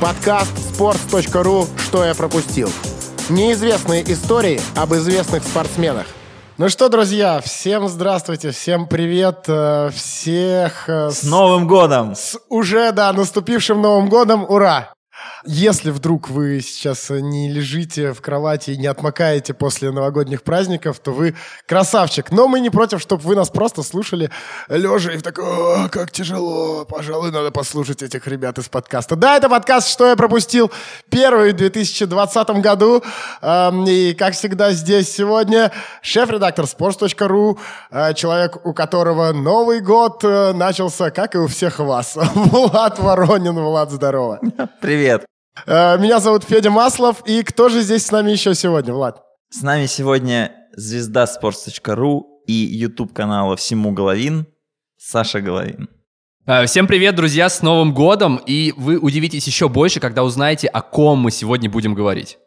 Подкаст sports.ru «Что я пропустил». Неизвестные истории об известных спортсменах. Ну что, друзья, всем здравствуйте, всем привет, э, всех... э, С Новым годом! с уже, да, наступившим Новым годом, ура! Если вдруг вы сейчас не лежите в кровати и не отмокаете после новогодних праздников, то вы красавчик. Но мы не против, чтобы вы нас просто слушали лежа и в такой, «О, как тяжело, пожалуй, надо послушать этих ребят из подкаста. Да, это подкаст «Что я пропустил?» Первый в 2020 году. Эм, И, как всегда, здесь сегодня шеф-редактор sports.ru, э, человек, у которого Новый год э, начался, как и у всех вас. Влад Воронин. Влад, здорово. Привет! Э, Меня зовут Федя Маслов, и кто же здесь с нами еще сегодня, Влад? С нами сегодня звезда sports.ru и YouTube канала «Всему Головин» Саша Головин. Э, Всем привет, друзья, с Новым годом! И вы удивитесь еще больше, когда узнаете, о ком мы сегодня будем говорить.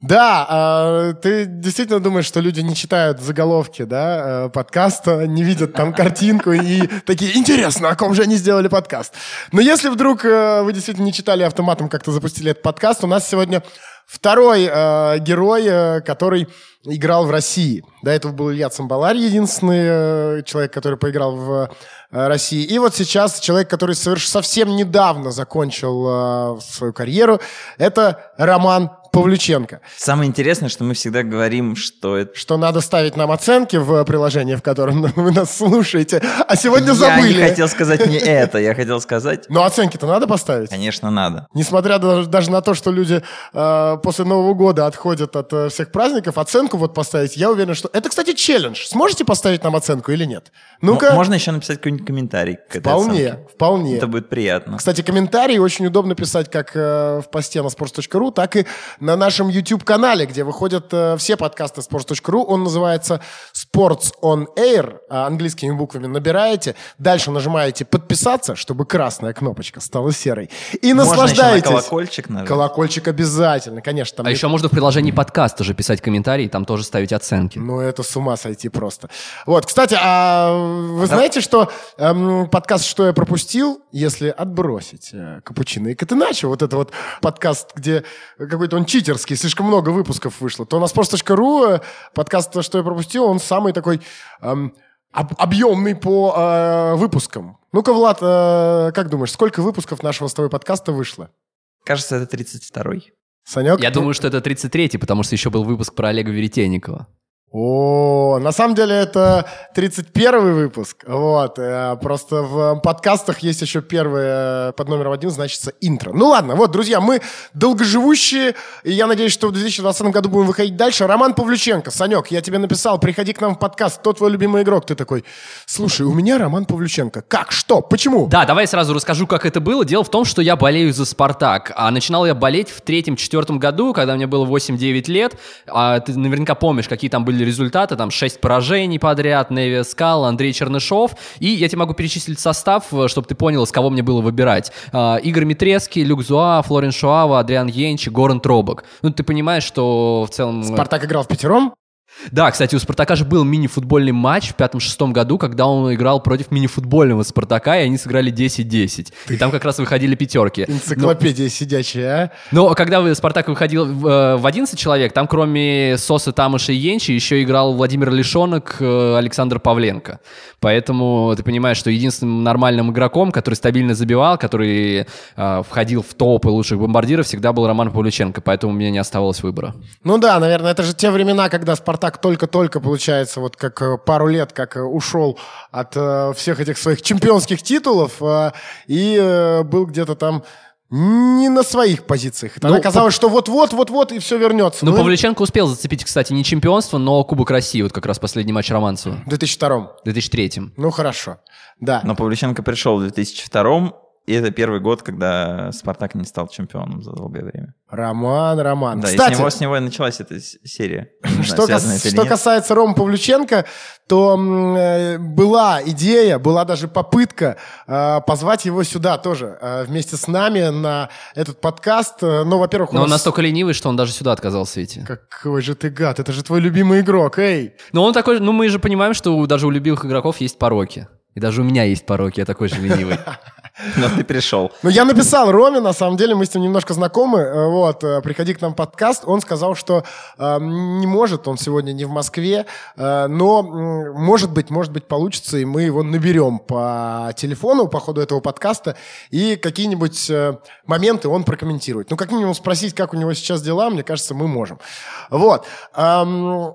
Да, э, ты действительно думаешь, что люди не читают заголовки, да, э, подкаста, не видят там картинку и такие, интересно, о ком же они сделали подкаст? Но если вдруг э, вы действительно не читали автоматом, как-то запустили этот подкаст, у нас сегодня второй э, герой, который играл в России. До этого был Илья Цимбаларь, единственный человек, который поиграл в России. И вот сейчас человек, который соверш... совсем недавно закончил свою карьеру, это Роман Павлюченко. Самое интересное, что мы всегда говорим, что это... Что надо ставить нам оценки в приложении, в котором вы нас слушаете, а сегодня забыли. Я не хотел сказать не это, я хотел сказать... Но оценки-то надо поставить? Конечно, надо. Несмотря даже, на то, что люди э, после Нового года отходят от э, всех праздников, оценку вот поставить, я уверен, что... Это, кстати, челлендж. Сможете поставить нам оценку или нет? Ну-ка. Можно еще написать какой-нибудь комментарий к этой Вполне, оценке. вполне. Это будет приятно. Кстати, комментарии очень удобно писать как э, в посте на sports.ru, так и на нашем YouTube-канале, где выходят э, все подкасты sports.ru. Он называется Sports on Air, а английскими буквами набираете. Дальше нажимаете «Подписаться», чтобы красная кнопочка стала серой. И Можно еще на наслаждаетесь. колокольчик нажать. Колокольчик обязательно, конечно. Там А не- еще можно в приложении подкаст тоже писать комментарии, там тоже ставить оценки. Ну, это с ума сойти просто. Вот, кстати, а вы знаете, что эм, подкаст «Что я пропустил», если отбросить э, Капучино и Катеначо, вот это вот подкаст, где какой-то он читерский, слишком много выпусков вышло, то на sports.ru э, подкаст «Что я пропустил», он самый такой эм, об- объемный по э, выпускам. Ну-ка, Влад, э, как думаешь, сколько выпусков нашего с тобой подкаста вышло? Кажется, это 32-й. Санек? Я ты- думаю, что это 33-й, потому что еще был выпуск про Олега Веретенникова. О, на самом деле это 31 выпуск. Вот. э, Просто в подкастах есть еще первый э, под номером один, значится интро. Ну ладно, вот, друзья, мы долгоживущие, и я надеюсь, что в 2020 году будем выходить дальше. Роман Павлюченко, Санек, я тебе написал, приходи к нам в подкаст, кто твой любимый игрок? Ты такой, слушай, у меня Роман Павлюченко. Как? Что? Почему? Да, давай сразу расскажу, как это было. Дело в том, что я болею за «Спартак». А начинал я болеть в третьем-четвертом году, когда мне было 8-9 лет. А ты наверняка помнишь, какие там были результаты. Там 6 поражений подряд, Неви Скал, Андрей Чернышов. И я тебе могу перечислить состав, чтобы ты понял, с кого мне было выбирать. А, Игорь Митрецкий, Люк Зуа, Флорин Шуава, Адриан Йенч, Горан Тробок. Ну, ты понимаешь, что в целом... Спартак играл в пятером? Да, кстати, у Спартака же был мини-футбольный матч в пятом-шестом году, когда он играл против мини-футбольного Спартака, и они сыграли 10-10. И там как раз выходили пятерки. Энциклопедия сидячая, а? Но когда Спартак выходил в, э, в 11 человек, там кроме Сосы, Тамыша и Енчи еще играл Владимир Лишонок, э, Александр Павленко. Поэтому ты понимаешь, что единственным нормальным игроком, который стабильно забивал, который э, входил в топы лучших бомбардиров, всегда был Роман Павлюченко. Поэтому у меня не оставалось выбора. Ну да, наверное, это же те времена, когда Спартак только-только, получается, вот как э, пару лет, как э, ушел от э, всех этих своих чемпионских титулов э, и э, был где-то там не на своих позициях. Тогда Ну, казалось, что вот-вот, вот-вот, и все вернется. Ну, Ну, Павлюченко успел зацепить, кстати, не чемпионство, но Кубок России, вот как раз последний матч Романцева. в 2002 В 2003 Ну, хорошо. Да. Но Павлюченко пришел в 2002 и это первый год, когда Спартак не стал чемпионом за долгое время. Роман, Роман. Да, и Кстати, с него, с него и началась эта серия. Что, кас- что касается Рома Павлюченко, то э, была идея, была даже попытка э, позвать его сюда тоже э, вместе с нами на этот подкаст. Э, Но, во-первых, Но он нас- настолько ленивый, что он даже сюда отказался идти. Какой же ты гад, это же твой любимый игрок, эй! Но он такой, ну мы же понимаем, что у- даже у любимых игроков есть пороки. И даже у меня есть пороки, я такой же ленивый. Но ты пришел. Ну, я написал Роме, на самом деле, мы с ним немножко знакомы. э, Вот, э, приходи к нам в подкаст. Он сказал, что э, не может, он сегодня не в Москве, э, но, м, может быть, может быть, получится, и мы его наберем по телефону по ходу этого подкаста, и какие-нибудь э, моменты он прокомментирует. Ну, как минимум спросить, как у него сейчас дела, мне кажется, мы можем. Вот. Эм,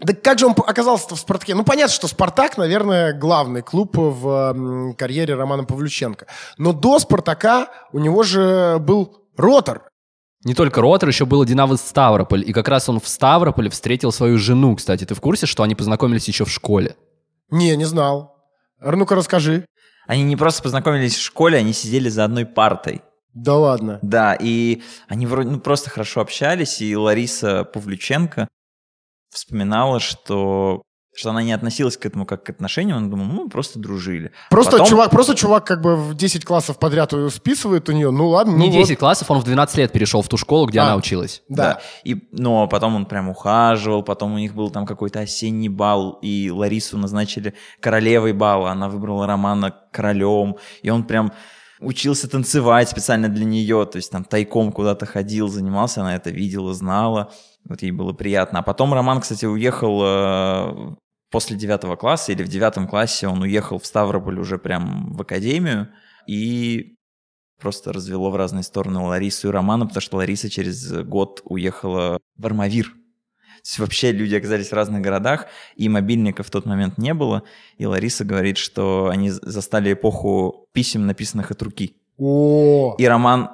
да как же он оказался в «Спартаке»? Ну, понятно, что «Спартак», наверное, главный клуб в карьере Романа Павлюченко. Но до «Спартака» у него же был «Ротор». Не только Ротор, еще было Динамо Ставрополь. И как раз он в Ставрополе встретил свою жену, кстати. Ты в курсе, что они познакомились еще в школе? Не, не знал. Р- Ну-ка, расскажи. Они не просто познакомились в школе, они сидели за одной партой. Да ладно. Да, и они вроде ну, просто хорошо общались, и Лариса Павлюченко вспоминала, что, что она не относилась к этому как к отношению, она думала, ну, просто дружили. Просто, Потом- чувак, просто чувак как бы в 10 классов подряд ее списывает у нее. Ну ладно. Не ну 10 классов, он в 12 лет перешел в ту школу, где А. она училась. Вот. Да. И, но потом он прям ухаживал, потом у них был там какой-то осенний бал, и Ларису назначили королевой бала, она выбрала Романа королем, и он прям учился танцевать специально для нее, то есть там тайком куда-то ходил, занимался, она это видела, знала, вот ей было приятно. А потом Роман, кстати, уехал э, после девятого класса, или в девятом классе он уехал в Ставрополь уже прям в академию, и просто развело в разные стороны Ларису и Романа, потому что Лариса через год уехала в Армавир. То есть вообще люди оказались в разных городах, и мобильника в тот момент не было. И Лариса говорит, что они застали эпоху писем, написанных от руки. О, И Роман,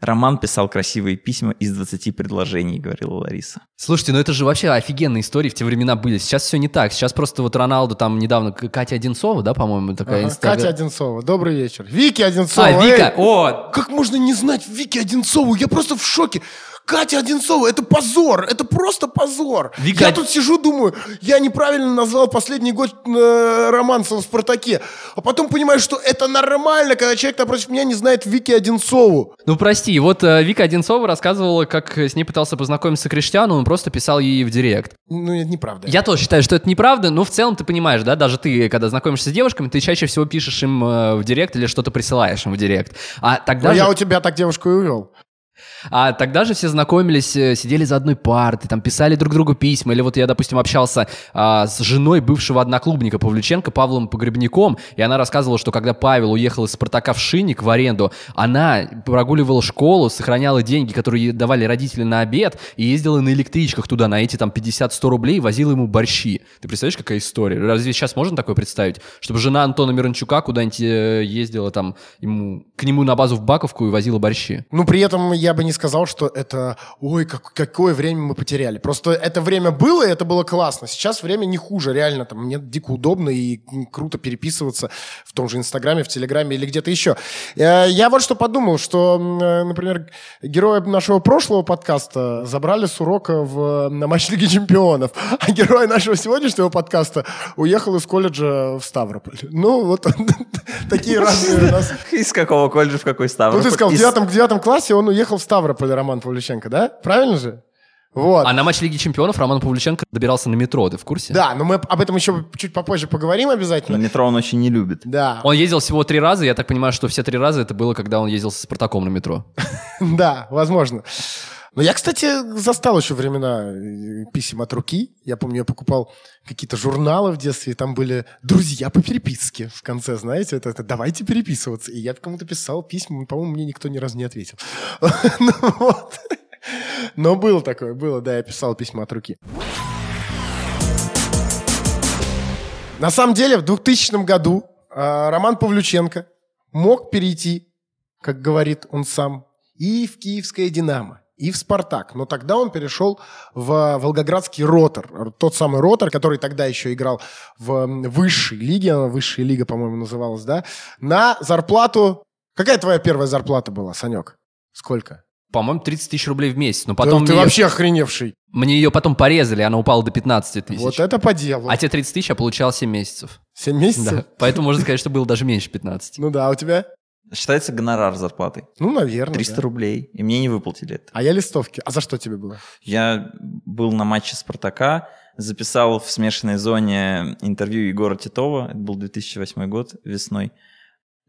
Роман писал красивые письма из 20 предложений, говорила Лариса. Слушайте, ну это же вообще офигенные истории в те времена были. Сейчас все не так. Сейчас просто вот Роналду там недавно, Катя Одинцова, да, по-моему, такая ага. инстаграм- Катя Одинцова. Добрый вечер. Вики Одинцова. А, Вика, эй! о, Как можно не знать Вики Одинцову? Я просто в шоке. Катя Одинцова, это позор, это просто позор. Вика Я тут сижу, думаю, я неправильно назвал последний год э, романса в «Спартаке», а потом понимаю, что это нормально, когда человек напротив меня не знает Вики Одинцову. Ну прости, вот э, Вика Одинцова рассказывала, как с ней пытался познакомиться Криштиану, он просто писал ей в директ. Ну, это неправда. Я тоже считаю, что это неправда, но в целом ты понимаешь, да, даже ты, когда знакомишься с девушками, ты чаще всего пишешь им э, в директ или что-то присылаешь им в директ. А тогда Но же... я у тебя так девушку и увел. А тогда же все знакомились, э, сидели за одной партой, там писали друг другу письма. Или вот я, допустим, общался а, с женой бывшего одноклубника Павлюченко, Павлом Погребняком, и она рассказывала, что когда Павел уехал из «Спартака» в Шинник в аренду, она прогуливала школу, сохраняла деньги, которые ей давали родители на обед, и ездила на электричках туда на эти там 50-100 рублей, возила ему борщи. Ты представляешь, какая история? Разве сейчас можно такое представить? Чтобы жена Антона Мирончука куда-нибудь э, ездила там ему, к нему на базу в Баковку и возила борщи? Ну, при этом я бы не сказал, что это, ой, как, какое время мы потеряли. Просто это время было, и это было классно. Сейчас время не хуже, реально. Там мне дико удобно и круто переписываться в том же Инстаграме, в Телеграме или где-то еще. Э, Я вот что подумал, что, э, например, героя нашего прошлого подкаста забрали с урока в, на матч Лиги Чемпионов, а герой нашего сегодняшнего подкаста уехал из колледжа в Ставрополь. Ну, вот такие разные у нас Из какого колледжа в какой ну, Ставрополь? ты сказал, в девятом классе он уехал в Ставрополь, Роман Павлюченко, да? Правильно же? Вот. А на матч Лиги Чемпионов Роман Павлюченко добирался на метро, ты в курсе? Да, но мы об этом еще чуть попозже поговорим На обязательно. метро он очень не любит. Да, Он ездил всего три раза, я так понимаю, что все три раза это было, когда он ездил со Спартаком на метро. да, возможно. Но я, кстати, застал еще времена э, писем от руки. Я помню, я покупал какие-то журналы в детстве, и там были друзья по переписке в конце, знаете, это, это давайте переписываться. И я кому-то писал письма, по-моему, мне никто ни разу не ответил. Ну вот. Но было такое, было, да, я писал письма от руки. На самом деле, в 2000 году э, Роман Павлюченко мог перейти, как говорит он сам, и в киевское «Динамо», и в «Спартак». Но тогда он перешел в волгоградский «Ротор». Тот самый «Ротор», который тогда еще играл в высшей лиге, она высшая лига, по-моему, называлась, да, на зарплату... Какая твоя первая зарплата была, Санек? Сколько? По-моему, 30 тысяч рублей в месяц. Но Да потом ты мне, вообще охреневший. мне ее потом порезали, она упала до 15 тысяч. Вот это по делу. А те 30 тысяч я получал 7 месяцев. Семь месяцев? Да. Поэтому можно сказать, что было даже меньше 15. Ну да, а у тебя? Считается гонорар зарплатой. Ну, наверное. 300 да. рублей. И мне не выплатили это. А я листовки. А за что тебе было? Я был на матче Спартака, записал в смешанной зоне интервью Егора Титова. Это был 2008 год, весной.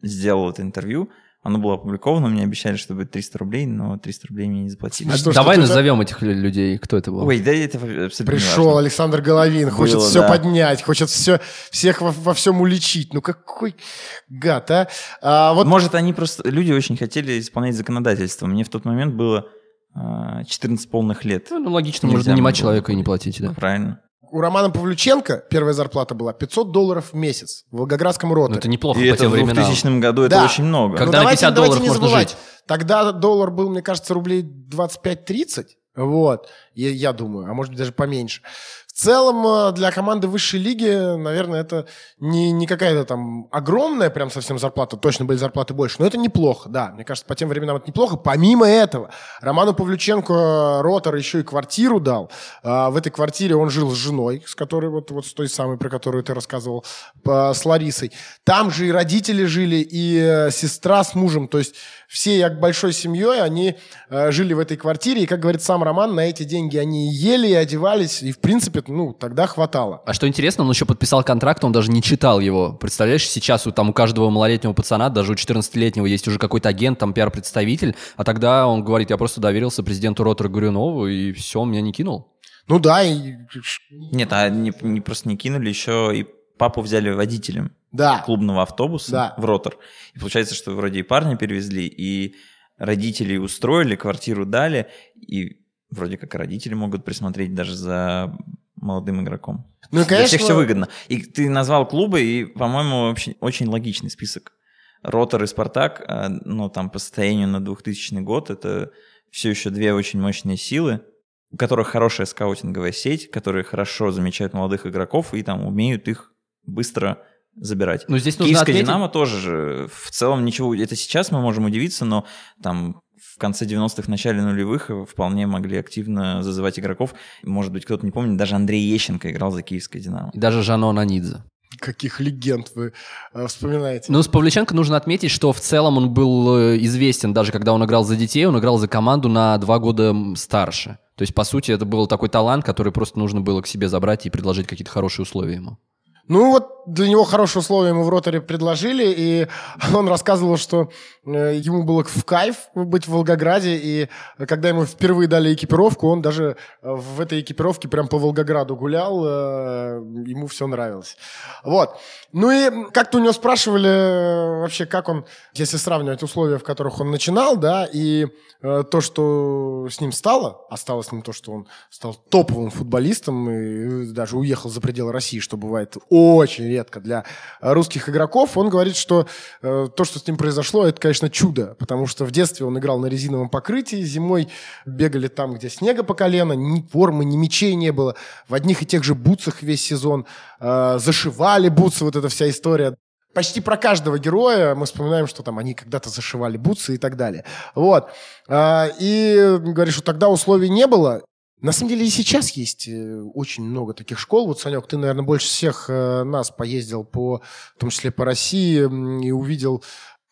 Сделал это интервью. Оно было опубликовано, мне обещали, что будет 300 рублей, но 300 рублей мне не заплатили. А что, Давай назовем этих лю- людей. Кто это был? Ой, да это абсолютно Пришел важно. Александр Головин, хочет Было, все да. поднять, хочет все, всех во, во всем уличить. Ну какой гад, а? А, вот Может, они просто... Люди очень хотели исполнять законодательство. Мне в тот момент было а, 14 полных лет. Ну, логично, Нельзя можно нанимать человека и не платить, да. Правильно. У Романа Павлюченко первая зарплата была 500 долларов в месяц в Волгоградском роторе. Ну, это неплохо И по это тем в временам. 2000 году это Да. очень много. Ну, Когда на давайте, 50 давайте долларов не можно забывать. жить. Тогда доллар был, мне кажется, рублей 25-30. Вот, я, я думаю, а может быть даже поменьше. Целом э, для команды высшей лиги, наверное, это не, не какая-то там огромная прям совсем зарплата, точно были зарплаты больше, но это неплохо, да. Мне кажется, по тем временам это неплохо. Помимо этого, Роману Павлюченко э, Ротор еще и квартиру дал. А, В этой квартире он жил с женой, с которой вот, вот с той самой, про которую ты рассказывал, с Ларисой. Там же и родители жили, и э, сестра с мужем. То есть все как большой семьей, они э, жили в этой квартире. И, как говорит сам Роман, на эти деньги они ели, и одевались. И, в принципе, ну, тогда хватало. А что интересно, он еще подписал контракт, он даже не читал его. Представляешь, сейчас у, там у каждого малолетнего пацана, даже у 14-летнего есть уже какой-то агент, там пиар-представитель, а тогда он говорит, я просто доверился президенту Ротора Горюнову, и все, он меня не кинул. Ну да, и... Нет, а не, не просто не кинули, еще и папу взяли водителем Да. клубного автобуса Да. в ротор. И получается, что вроде и парня перевезли, и родителей устроили, квартиру дали, и вроде как родители могут присмотреть даже за молодым игроком. Ну и, Для конечно... всех все выгодно. И ты назвал клубы, и, по-моему, вообще очень логичный список. Ротор и Спартак, а, ну, там, по состоянию на 2000 год, это все еще две очень мощные силы, у которых хорошая скаутинговая сеть, которые хорошо замечают молодых игроков и там умеют их быстро забирать. Но здесь нужно Киевская отметить- Динамо тоже же в целом ничего... Это сейчас мы можем удивиться, но там в конце 90-х, начале нулевых вполне могли активно зазывать игроков. Может быть, кто-то не помнит, даже Андрей Ещенко играл за Киевское Динамо. И даже Жано Нанидзе. Каких легенд вы э, вспоминаете? Ну, с Павличенко нужно отметить, что в целом он был э, известен, даже когда он играл за детей, он играл за команду на два года старше. То есть, по сути, это был такой талант, который просто нужно было к себе забрать и предложить какие-то хорошие условия ему. Ну вот для него хорошие условия ему в роторе предложили, и он рассказывал, что э, ему было в кайф быть в Волгограде, и когда ему впервые дали экипировку, он даже э, в этой экипировке прям по Волгограду гулял, э, ему все нравилось. Вот. Ну и как-то у него спрашивали вообще, как он, если сравнивать условия, в которых он начинал, да, и то, что с ним стало, а стало с ним то, что он стал топовым футболистом и даже уехал за пределы России, что бывает очень редко для э, русских игроков, он говорит, что э, то, что с ним произошло, это, конечно, чудо, потому что в детстве он играл на резиновом покрытии, зимой бегали там, где снега по колено, ни формы, ни мячей не было, в одних и тех же бутсах весь сезон, э, зашивали бутсы, вот эта вся история. Почти про каждого героя мы вспоминаем, что там они когда-то зашивали бутсы и так далее. Вот. А, И говоришь, что тогда условий не было. На самом деле и сейчас есть э, очень много таких школ. Вот, Санек, ты, наверное, больше всех э, нас поездил, по, в том числе по России, и увидел,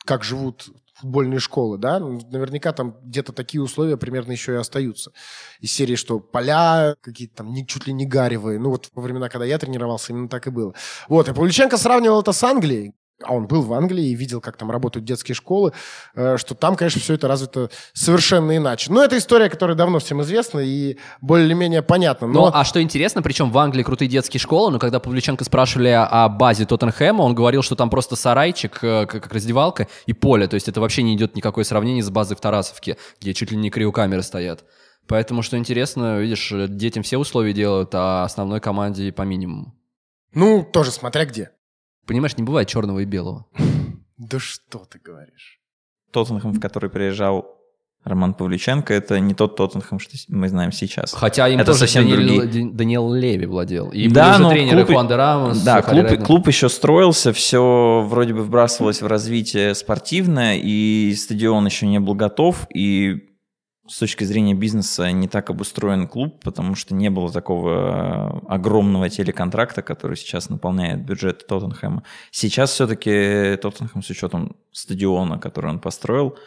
как живут футбольные школы, да? Ну, Наверняка там где-то такие условия примерно еще и остаются. Из серии, что поля какие-то там чуть ли не гаревые. Ну вот во времена, когда я тренировался, именно так и было. Вот, и Павлюченко сравнивал это с Англией. А он был в Англии и видел, как там работают детские школы, э, что там, конечно, все это развито совершенно иначе. Но это история, которая давно всем известна и более-менее понятна. Ну, Но а что интересно, причем в Англии крутые детские школы, но когда Павлюченко спрашивали о базе Тоттенхэма, он говорил, что там просто сарайчик, э, как раздевалка, и поле. То есть это вообще не идет никакое сравнение с базой в Тарасовке, где чуть ли не криокамеры стоят. Поэтому, что интересно, видишь, детям все условия делают, а основной команде по минимуму. ну, тоже смотря где. Понимаешь, не бывает черного и белого. Да что ты говоришь? Тоттенхэм, в который приезжал Роман Павлюченко, это не тот Тоттенхэм, что мы знаем сейчас. Хотя им Это тоже совсем Даниэль, другие. Даниэл Леви владел. И да, но тренеры клуб, Хуан де Рамос, да, клуб, клуб еще строился, все вроде бы вбрасывалось в развитие спортивное, и стадион еще не был готов, и с точки зрения бизнеса не так обустроен клуб, потому что не было такого огромного телеконтракта, который сейчас наполняет бюджет Тоттенхэма. Сейчас все-таки Тоттенхэм с учетом стадиона, который он построил,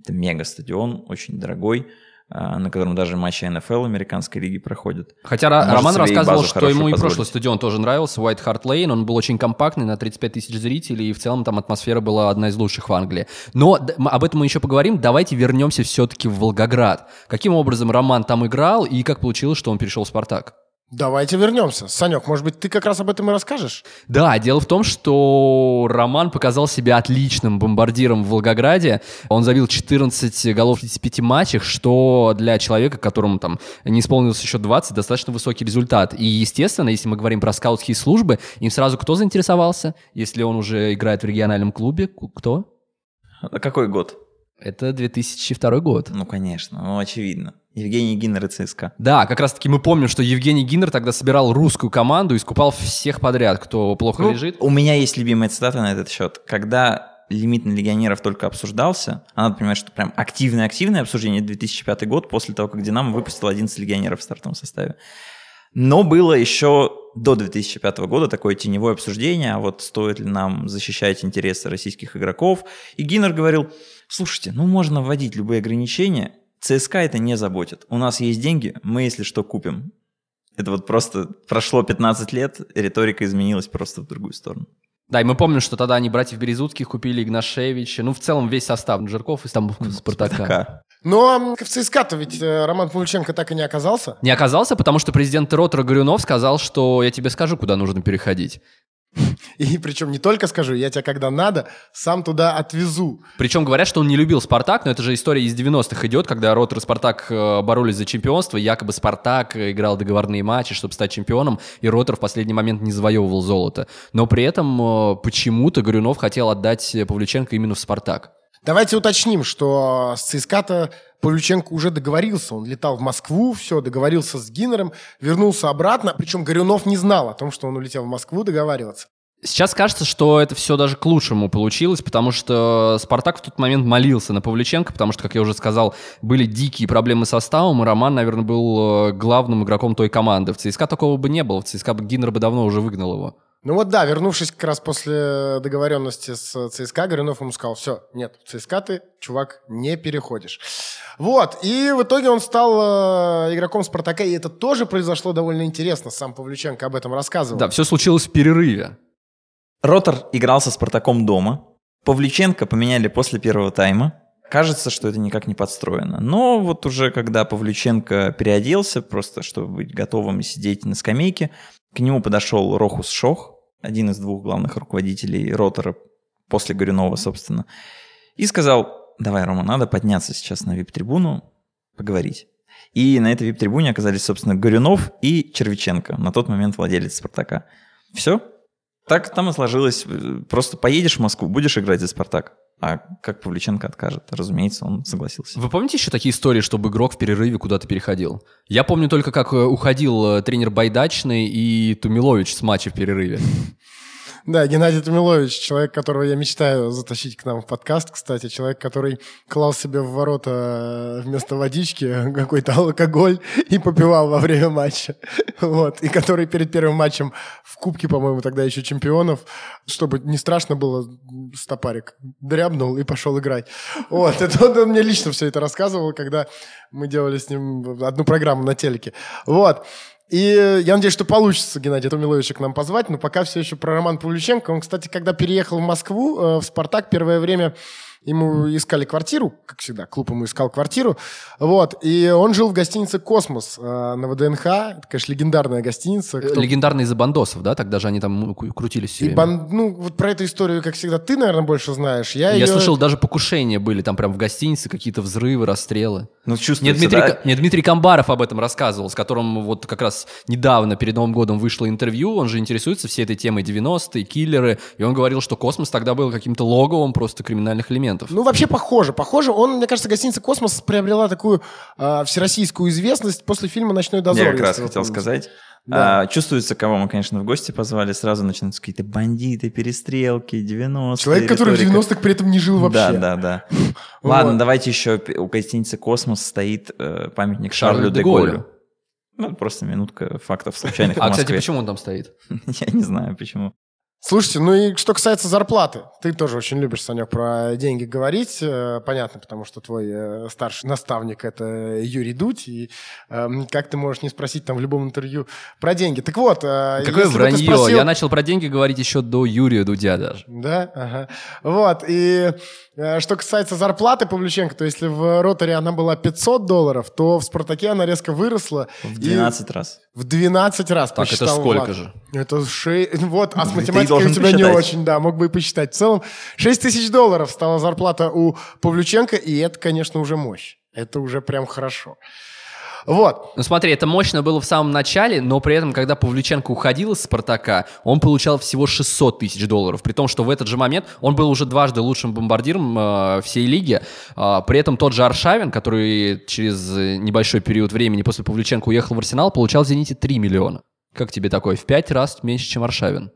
это мега-стадион, очень дорогой, на котором даже матчи НФЛ американской лиги проходят. Хотя Может Роман рассказывал, что ему и позволить. прошлый стадион тоже нравился, White Hart Lane, он был очень компактный, на 35 тысяч зрителей, и в целом там атмосфера была одна из лучших в Англии. Но об этом мы еще поговорим, давайте вернемся все-таки в Волгоград. Каким образом Роман там играл, и как получилось, что он перешел в «Спартак»? Давайте вернемся. Санек, может быть, ты как раз об этом и расскажешь? Да, дело в том, что Роман показал себя отличным бомбардиром в Волгограде. Он забил 14 голов в 35 матчах, что для человека, которому там не исполнилось еще 20, достаточно высокий результат. И, естественно, если мы говорим про скаутские службы, им сразу кто заинтересовался, если он уже играет в региональном клубе? Кто? А какой год? Это 2002 год. Ну, конечно, ну, очевидно. Евгений Гиннер и ЦСКА. Да, как раз-таки мы помним, что Евгений Гиннер тогда собирал русскую команду и скупал всех подряд, кто плохо Ну, лежит. У меня есть любимая цитата на этот счет. Когда лимит на легионеров только обсуждался, а надо понимать, что прям активное-активное обсуждение 2005 год, после того, как «Динамо» выпустил 11 легионеров в стартовом составе. Но было еще до 2005 года такое теневое обсуждение, а вот стоит ли нам защищать интересы российских игроков. И Гиннер говорил, слушайте, ну можно вводить любые ограничения, ЦСКА это не заботит. У нас есть деньги, мы, если что, купим. Это вот просто прошло 15 лет, риторика изменилась просто в другую сторону. Да, и мы помним, что тогда они братьев Березутских купили, Игнашевича, ну, в целом весь состав Жирков из Стамбульского Спартака. Спартака. Но в ЦСКА-то ведь э, Роман Павлюченко так и не оказался. Не оказался, потому что президент Ротора Горюнов сказал, что я тебе скажу, куда нужно переходить. И причем не только скажу, я тебя когда надо, сам туда отвезу. Причем говорят, что он не любил Спартак, но это же история из 90-х идет, когда Ротор и Спартак э, боролись за чемпионство, якобы Спартак играл договорные матчи, чтобы стать чемпионом, и Ротор в последний момент не завоевывал золото. Но при этом э, почему-то Горюнов хотел отдать Павлюченко именно в Спартак. Давайте уточним, что с ЦСКА-то Павлюченко уже договорился. Он летал в Москву, все, договорился с Гиннером, вернулся обратно. Причем Горюнов не знал о том, что он улетел в Москву договариваться. Сейчас кажется, что это все даже к лучшему получилось, потому что Спартак в тот момент молился на Павлюченко, потому что, как я уже сказал, были дикие проблемы с составом, и Роман, наверное, был э, главным игроком той команды. В ЦСКА такого бы не было, в ЦСКА бы Гиннер бы давно уже выгнал его. Ну вот да, вернувшись как раз после договоренности с ЦСКА, Горюнов ему сказал, все, нет, в ЦСКА ты, чувак, не переходишь. Вот, и в итоге он стал э, игроком Спартака, и это тоже произошло довольно интересно, сам Павлюченко об этом рассказывал. Да, все случилось в перерыве. Ротор играл со Спартаком дома. Павлюченко поменяли после первого тайма. Кажется, что это никак не подстроено. Но вот уже когда Павлюченко переоделся, просто чтобы быть готовым сидеть на скамейке, к нему подошел Рохус Шох, один из двух главных руководителей Ротора, после Горюнова, собственно, и сказал, давай, Рома, надо подняться сейчас на вип-трибуну, поговорить. И на этой вип-трибуне оказались, собственно, Горюнов и Червиченко, на тот момент владелец «Спартака». Все. Так там и сложилось. Просто поедешь в Москву, будешь играть за «Спартак». А как Павлюченко откажет? Разумеется, он согласился. Вы помните еще такие истории, чтобы игрок в перерыве куда-то переходил? Я помню только, как э, уходил э, тренер Байдачный и Тумилович с матча в перерыве. Да, Геннадий Тумилович, человек, которого я мечтаю затащить к нам в подкаст, кстати, человек, который клал себе в ворота э, вместо водички какой-то алкоголь и попивал во время матча. Вот. И который перед первым матчем в Кубке, по-моему, тогда еще чемпионов, чтобы не страшно было, стопарик дрябнул и пошел играть. Вот. Это он, он мне лично все это рассказывал, когда мы делали с ним одну программу на телеке. Вот. И я надеюсь, что получится Геннадия Томиловича к нам позвать, но пока все еще про Роман Павлюченко. Он, кстати, когда переехал в Москву, э, в «Спартак», первое время ему искали квартиру, как всегда, клуб ему искал квартиру, вот, и он жил в гостинице «Космос» э, на ВДНХ, это, конечно, легендарная гостиница. Кто- Легендарный из-за бандосов, да? Тогда же они там ку- крутились все И время. бан- ну, вот про эту историю, как всегда, ты, наверное, больше знаешь. Я, Я ее- слышал, даже покушения были там прям в гостинице, какие-то взрывы, расстрелы. Ну, Мне чувствуется, Дмитрий, да? Мне Дмитрий Камбаров об этом рассказывал, с которым вот как раз недавно, перед Новым годом, вышло интервью. Он же интересуется всей этой темой 90-е, киллеры. И он говорил, что космос тогда был каким-то логовом просто криминальных элементов. Ну, вообще похоже, похоже. Он, мне кажется, гостиница «Космос» приобрела такую э, всероссийскую известность после фильма «Ночной дозор». Я как раз хотел помните. сказать. Да. А, чувствуется, кого мы, конечно, в гости позвали, сразу начинаются какие-то бандиты, перестрелки, 90-е. Человек, который в риторика. 90-х при этом не жил вообще. Да, да, да. Ладно, давайте еще у гостиницы «Космос» стоит э, памятник Шарлю Шарлю де Голлю. Ну, просто минутка фактов случайных А, кстати, почему он там стоит? Я не знаю, почему. Слушайте, ну и что касается зарплаты, ты тоже очень любишь, Санек, про деньги говорить. Э, Понятно, потому что твой э, старший наставник – это Юрий Дудь, и эм, как ты можешь не спросить там в любом интервью про деньги. Так вот, э, Какое если бы ты вранье. спросил- Я начал про деньги говорить еще до Юрия Дудя даже. Да, ага. Вот, и что касается зарплаты Павлюченко, то если в Роторе она была 500 долларов, то в Спартаке она резко выросла. В и 12 раз. В 12 раз Так, это посчитал сколько Влад. же? Это шесть... Вот, а с математикой у тебя не посчитать. очень, да, мог бы и посчитать. В целом, 6 тысяч долларов стала зарплата у Павлюченко, и это, конечно, уже мощь. Это уже прям хорошо. Вот. Ну смотри, это мощно было в самом начале, но при этом, когда Павлюченко уходил из «Спартака», он получал всего 600 тысяч долларов, при том, что в этот же момент он был уже дважды лучшим бомбардиром э, всей лиги. А, при этом тот же Аршавин, который через э, небольшой период времени после Павлюченко уехал в «Арсенал», получал в «Зените» 3 миллиона. Как тебе такое? В пять раз меньше, чем Аршавин.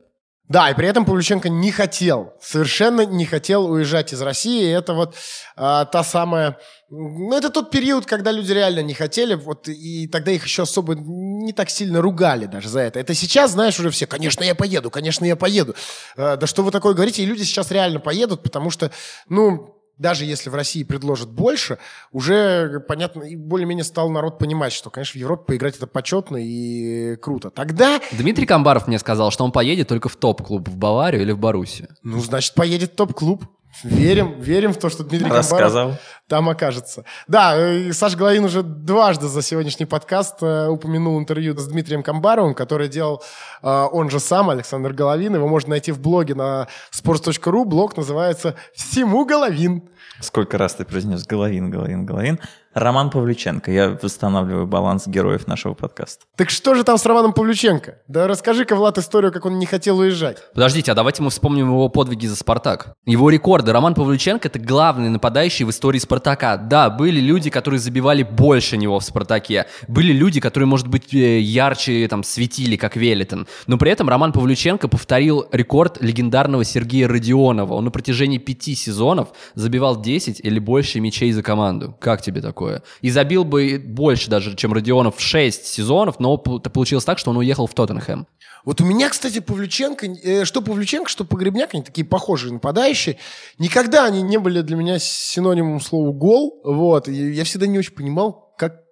Да, и при этом Павлюченко не хотел, совершенно не хотел уезжать из России. И это вот а, та самая... Ну, это тот период, когда люди реально не хотели, вот, и тогда их еще особо не так сильно ругали даже за это. Это сейчас, знаешь, уже все, конечно, я поеду, конечно, я поеду. А, да что вы такое говорите? И люди сейчас реально поедут, потому что, ну, даже если в России предложат больше, уже, понятно, и более-менее стал народ понимать, что, конечно, в Европе поиграть это почетно и круто. Тогда Дмитрий Камбаров мне сказал, что он поедет только в топ-клуб в Баварию или в Боруссию. Ну, значит, поедет топ-клуб. Верим, верим в то, что Дмитрий Камбаров Рассказал. там окажется. Да, э, и Саша Головин уже дважды за сегодняшний подкаст э, упомянул интервью с Дмитрием Камбаровым, который делал э, он же сам, Александр Головин. Его можно найти в блоге на sports.ru. Блог называется «Всему Головин». Сколько раз ты произнес Головин, Головин, Головин. Роман Павлюченко. Я восстанавливаю баланс героев нашего подкаста. Так что же там с Романом Павлюченко? Да расскажи-ка, Влад, историю, как он не хотел уезжать. Подождите, а давайте мы вспомним его подвиги за «Спартак». Его рекорды. Роман Павлюченко – это главный нападающий в истории «Спартака». Да, были люди, которые забивали больше него в «Спартаке». Были люди, которые, может быть, э, ярче там, светили, как Велитон. Но при этом Роман Павлюченко повторил рекорд легендарного Сергея Родионова. Он на протяжении пяти сезонов забивал 10 или больше мячей за команду. Как тебе такое? И забил бы больше даже, чем Родионов в 6 сезонов, но получилось так, что он уехал в Тоттенхэм. Вот у меня, кстати, Павлюченко, э, что Павлюченко, что Погребняк, они такие похожие нападающие. Никогда они не были для меня синонимом слова «гол». Вот. Я всегда не очень понимал,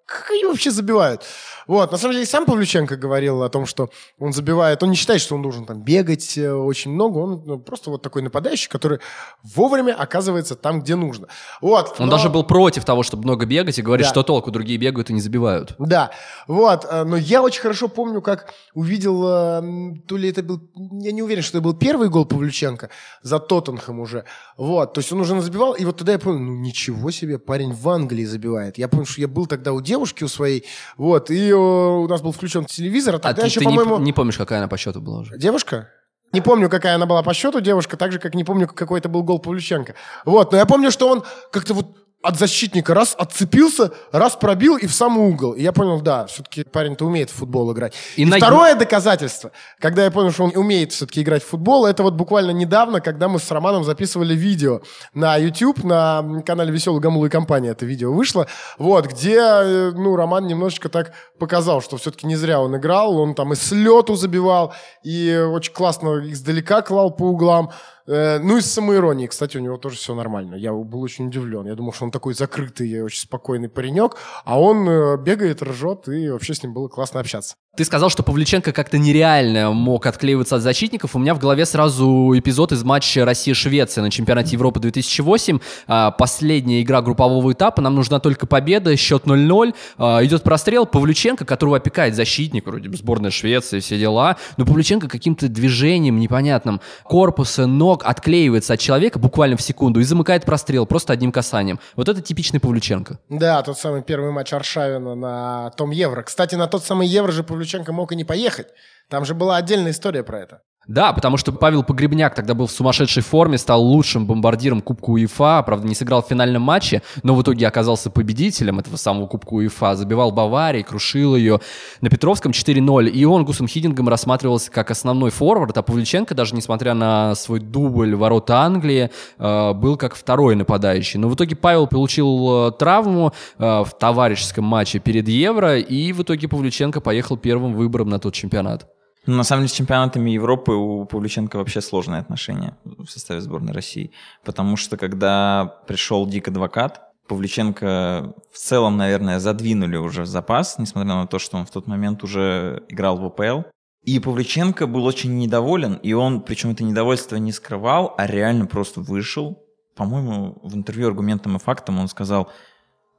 как, они вообще забивают. Вот. На самом деле, сам Павлюченко говорил о том, что он забивает, он не считает, что он должен там бегать э, очень много, он ну, просто вот такой нападающий, который вовремя оказывается там, где нужно. Вот. Он Но- даже был против того, чтобы много бегать, и говорит, Да. что толку, другие бегают и не забивают. Да, вот, э, но я очень хорошо помню, как увидел, э, то ли это был, я не уверен, что это был первый гол Павлюченко за Тоттенхэм уже, вот, то есть он уже забивал, и вот тогда я понял, ну ничего себе, парень в Англии забивает. Я помню, что я был тогда у девушки у своей, вот, и э, у нас был включен телевизор, а А тогда ты, еще, ты не, по-моему... не помнишь, какая она по счету была уже? Девушка? Не помню, какая она была по счету девушка, так же, как не помню, какой это был гол Павлюченко. Вот, но я помню, что он как-то вот от защитника раз отцепился, раз пробил и в самый угол. И я понял, да, все-таки парень-то умеет в футбол играть. И И, на- второе доказательство, когда я понял, что он умеет все-таки играть в футбол, это вот буквально недавно, когда мы с Романом записывали видео на YouTube, на канале «Веселый Гамула и компания» это видео вышло, вот, где, э, ну, Роман немножечко так показал, что все-таки не зря он играл, он там и с лету забивал, и очень классно издалека клал по углам, Ну и с самоиронией, кстати, у него тоже все нормально. Я был очень удивлен. Я думал, что он такой закрытый, очень спокойный паренек, а он э, бегает, ржет, и вообще с ним было классно общаться. Ты сказал, что Павлюченко как-то нереально мог отклеиваться от защитников. У меня в голове сразу эпизод из матча Россия-Швеция на чемпионате Европы 2008. А, Последняя игра группового этапа. Нам нужна только победа. Счет 0-0. А, Идет прострел. Павлюченко, которого опекает защитник, вроде бы сборная Швеции, все дела. Но Павлюченко каким-то движением непонятным корпуса, ног отклеивается от человека буквально в секунду и замыкает прострел просто одним касанием. Вот это типичный Павлюченко. Да, тот самый первый матч Аршавина на том Евро. Кстати, на тот самый Евро же Павлюченко мог и не поехать. Там же была отдельная история про это. Да, потому что Павел Погребняк тогда был в сумасшедшей форме, стал лучшим бомбардиром Кубка УЕФА, правда, не сыграл в финальном матче, но в итоге оказался победителем этого самого Кубка УЕФА, забивал Баварии, крушил ее на Петровском 4-0, и он Гусом Хидингом рассматривался как основной форвард, а Павлюченко, даже несмотря на свой дубль ворота Англии, э, был как второй нападающий. Но в итоге Павел получил э, травму э, в товарищеском матче перед Евро, и в итоге Павлюченко поехал первым выбором на тот чемпионат. Ну, на самом деле, с чемпионатами Европы у Павлюченко вообще сложные отношения в составе сборной России. Потому что, когда пришел Дик Адвокат, Павлюченко в целом, наверное, задвинули уже в запас, несмотря на то, что он в тот момент уже играл в АПЛ. И Павлюченко был очень недоволен, и он, причем это недовольство не скрывал, а реально просто вышел. По-моему, в интервью «Аргументом и фактом» он сказал,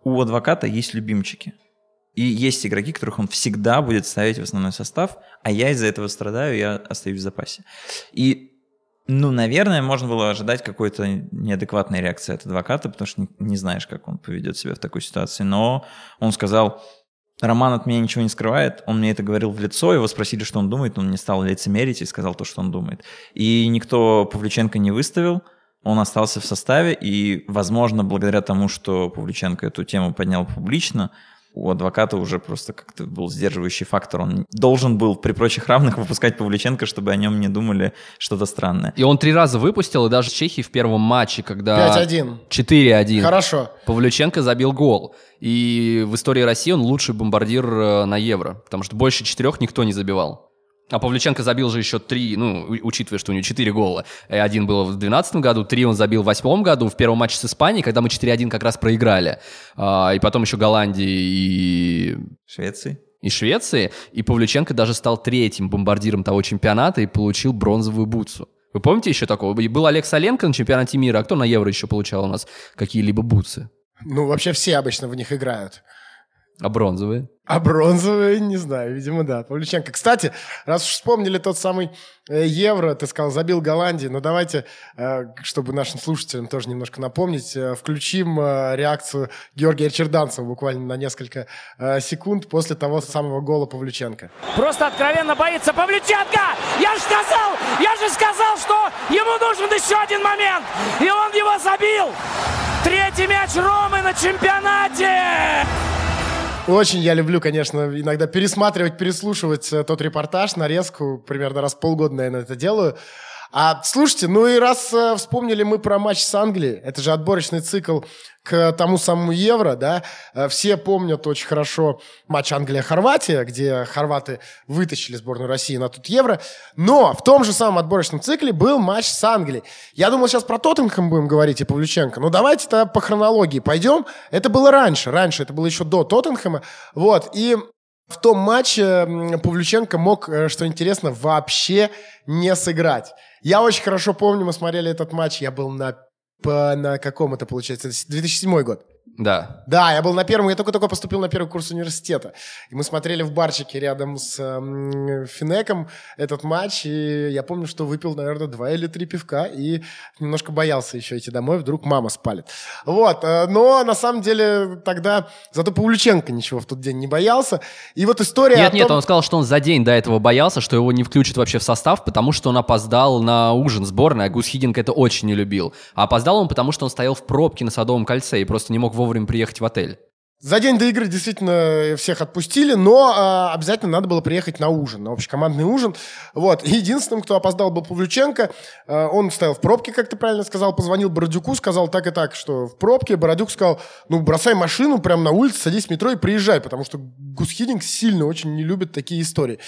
у адвоката есть любимчики. И есть игроки, которых он всегда будет ставить в основной состав, а я из-за этого страдаю, я остаюсь в запасе. И, ну, наверное, можно было ожидать какой-то неадекватной реакции от адвоката, потому что не, не знаешь, как он поведет себя в такой ситуации. Но он сказал, Роман от меня ничего не скрывает, он мне это говорил в лицо, его спросили, что он думает, он не стал лицемерить и сказал то, что он думает. И никто Павлюченко не выставил, он остался в составе, и, возможно, благодаря тому, что Павлюченко эту тему поднял публично, у адвоката уже просто как-то был сдерживающий фактор. Он должен был при прочих равных выпускать Павлюченко, чтобы о нем не думали что-то странное. И он три раза выпустил, и даже в Чехии в первом матче, когда... 5-1. 4-1. Хорошо. Павлюченко забил гол. И в истории России он лучший бомбардир э, на Евро, потому что больше четырех никто не забивал. А Павлюченко забил же еще три, ну, учитывая, что у него четыре гола. И один был в 2012 году, три он забил в восьмом году, в первом матче с Испанией, когда мы 4-1 как раз проиграли. А, и потом еще Голландии и... Швеции. И Швеции. И Павлюченко даже стал третьим бомбардиром того чемпионата и получил бронзовую бутсу. Вы помните еще такого? Был Олег Соленко на чемпионате мира, а кто на Евро еще получал у нас какие-либо бутсы? Ну, вообще все обычно в них играют. А бронзовые? А бронзовые, не знаю, видимо, да. Павлюченко. Кстати, раз уж вспомнили тот самый э, Евро, ты сказал, забил Голландии, но давайте, э, чтобы нашим слушателям тоже немножко напомнить, э, включим реакцию Георгия Черданцева буквально на несколько секунд после того самого гола Павлюченко. Просто откровенно боится Павлюченко! Я же сказал, я же сказал, что ему нужен еще один момент! И он его забил! Третий мяч Ромы на чемпионате! Очень я люблю, конечно, иногда пересматривать, переслушивать э, тот репортаж, нарезку. Примерно раз в полгода, наверное, это делаю. А слушайте, ну и раз э, вспомнили мы про матч с Англией, это же отборочный цикл к тому самому Евро, да, э, все помнят очень хорошо матч Англия-Хорватия, где хорваты вытащили сборную России на тут Евро, но в том же самом отборочном цикле был матч с Англией. Я думал, сейчас про Тоттенхэм будем говорить и Павлюченко, но давайте тогда по хронологии пойдем. Это было раньше, раньше, это было еще до Тоттенхэма, вот, и в том матче Павлюченко мог, э, что интересно, вообще не сыграть. Я очень хорошо помню, мы смотрели этот матч, я был на, на каком это получается, 2007 год. Да. Да, я был на первом, я только-только поступил на первый курс университета. И мы смотрели в барчике рядом с э, Финеком этот матч, и я помню, что выпил, наверное, два или три пивка, и немножко боялся еще идти домой, вдруг мама спалит. Вот, э, но на самом деле тогда зато Павлюченко ничего в тот день не боялся. И вот история Нет, том... нет, он сказал, что он за день до этого боялся, что его не включат вообще в состав, потому что он опоздал на ужин сборной, а Гус Хидинг это очень не любил. А опоздал он, потому что он стоял в пробке на Садовом кольце и просто не мог вовремя приехать в отель. За день до игры действительно всех отпустили, но э, обязательно надо было приехать на ужин, на общекомандный ужин. Вот. Единственным, кто опоздал, был Павлюченко. Э, он стоял в пробке, как ты правильно сказал, позвонил Бородюку, сказал так и так, что в пробке. Бородюк сказал, ну, бросай машину прямо на улице, садись в метро и приезжай, потому что Гусхидинг сильно очень не любит такие истории.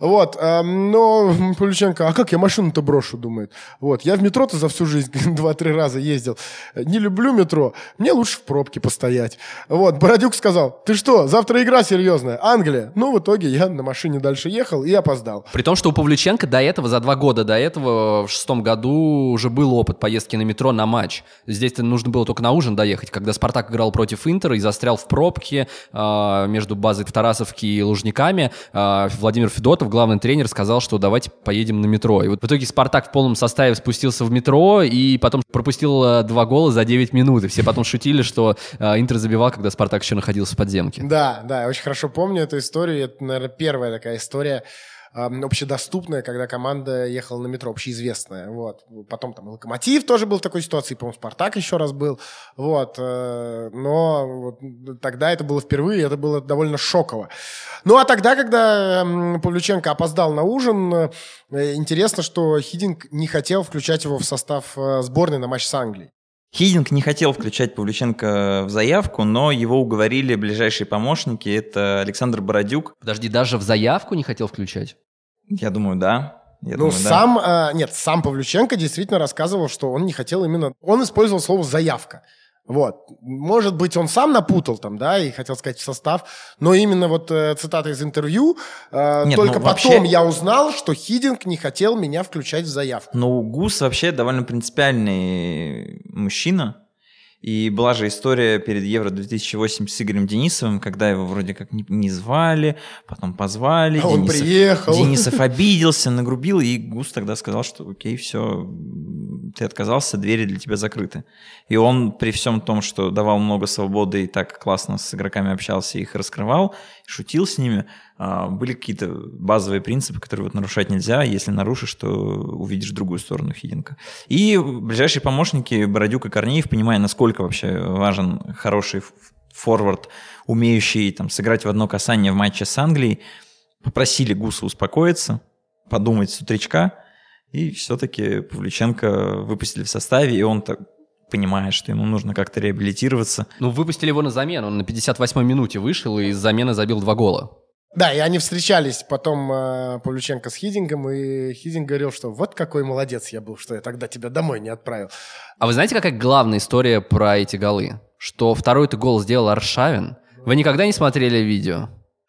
Вот, но Павлюченко, а как я машину-то брошу, думает. Вот, я в метро-то за всю жизнь два-три раза ездил. Не люблю метро, мне лучше в пробке постоять. Вот, Бородюк сказал, ты что, завтра игра серьезная, Англия. Ну, в итоге я на машине дальше ехал и опоздал. При том, что у Павлюченко до этого, за два года до этого, в шестом году уже был опыт поездки на метро на матч. Здесь-то нужно было только на ужин доехать, когда Спартак играл против Интера и застрял в пробке э, между базой в Тарасовке и Лужниками. Э, Владимир Федотов, главный тренер, сказал, что давайте поедем на метро. И вот в итоге Спартак в полном составе спустился в метро и потом пропустил э, два гола за 9 минут. И все потом шутили, что э, Интер забивал, когда Спартак еще находился в подземке. Да, да, я очень хорошо помню эту историю. Это, наверное, первая такая история общедоступное, когда команда ехала на метро, общеизвестная. Вот. Потом там Локомотив тоже был в такой ситуации, по-моему, Спартак еще раз был. Вот. Э, но вот, тогда это было впервые, это было довольно шоково. Ну, а тогда, когда Павлюченко опоздал на ужин, э, интересно, что Хидинг не хотел включать его в состав э, сборной на матч с Англией. Хидинг не хотел включать Павлюченко в заявку, но его уговорили ближайшие помощники. Это Александр Бородюк. Подожди, даже в заявку не хотел включать? Я думаю, да. Я ну, думаю, сам, э, нет, сам Павлюченко действительно рассказывал, что он не хотел именно... Он использовал слово «заявка». Вот. Может быть, он сам напутал там, да, и хотел сказать в состав, но именно вот э, цитата из интервью, э, Нет, только ну, потом вообще... я узнал, что Хидинг не хотел меня включать в заявку. Ну, Гус вообще довольно принципиальный мужчина, и была же история перед Евро-2008 с Игорем Денисовым, когда его вроде как не, не звали, потом позвали. А Денисов, он приехал. Денисов обиделся, нагрубил, и Гус тогда сказал, что окей, все, ты отказался, двери для тебя закрыты. И он при всем том, что давал много свободы и так классно с игроками общался, их раскрывал, шутил с ними, а, были какие-то базовые принципы, которые вот нарушать нельзя. Если нарушишь, то увидишь другую сторону Хиденко. И ближайшие помощники Бородюк и Корнеев, понимая, насколько вообще важен хороший форвард, умеющий там, сыграть в одно касание в матче с Англией, попросили Гуса успокоиться, подумать с утречка, и все-таки Павлюченко выпустили в составе, и он так понимает, что ему нужно как-то реабилитироваться. Ну, выпустили его на замену. Он на 58-й минуте вышел и из замены забил два гола. Да, и они встречались потом э, Павлюченко с Хидингом, и Хидинг говорил, что вот какой молодец я был, что я тогда тебя домой не отправил. А вы знаете, какая главная история про эти голы? Что второй-то гол сделал Аршавин. Вы никогда не смотрели видео?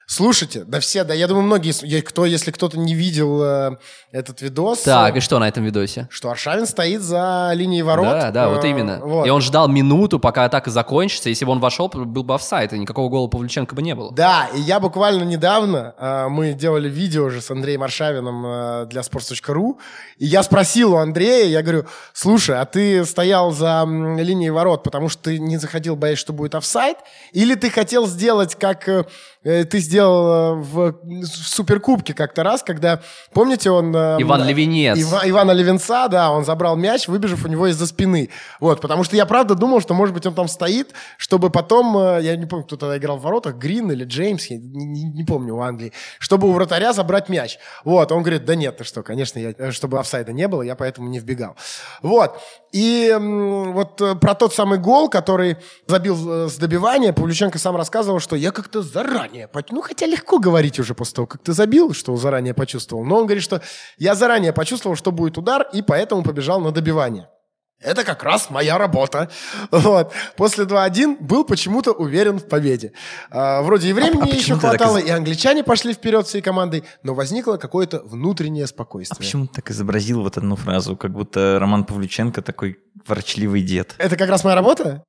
Слушайте, да все, да, я думаю, многие, кто, если кто-то не видел э, этот видос... Так, э, и что на этом видосе? Что Аршавин стоит за линией ворот. Да, да, э, вот именно. Вот. И он ждал минуту, пока атака закончится. Если бы он вошел, был бы офсайд, и никакого гола Павлюченко бы не было. Да, и я буквально недавно, э, мы делали видео уже с Андреем Аршавиным э, для sports.ru, и я спросил у Андрея, я говорю, слушай, а ты стоял за линией ворот, потому что ты не заходил, боясь, что будет офсайд, или ты хотел сделать, как э, э ты сделал э, в, в Суперкубке как-то раз, когда, помните, он... Э, Иван Левинец. Ива, Ивана Левинца, да, он забрал мяч, выбежав у него из-за спины. Вот, потому что я правда думал, что, может быть, он там стоит, чтобы потом, э, я не помню, кто тогда играл в воротах, Грин или Джеймс, я не, не, не помню, у Англии, чтобы у вратаря забрать мяч. Вот, он говорит, да нет, ты что, конечно, я, чтобы офсайда не было, я поэтому не вбегал. Вот. И вот э, про тот самый гол, который забил э, с добивания, Павлюченко сам рассказывал, что я как-то заранее, ну хотя легко говорить уже после того, как ты забил, что заранее почувствовал, но он говорит, что я заранее почувствовал, что будет удар, и поэтому побежал на добивание. Это как раз моя работа. Вот. После 2-1 был почему-то уверен в победе. А, вроде и времени а, а еще хватало, так... и англичане пошли вперед всей командой, но возникло какое-то внутреннее спокойствие. А почему ты так изобразил вот одну фразу, как будто Роман Павлюченко такой ворчливый дед? Это как раз моя работа?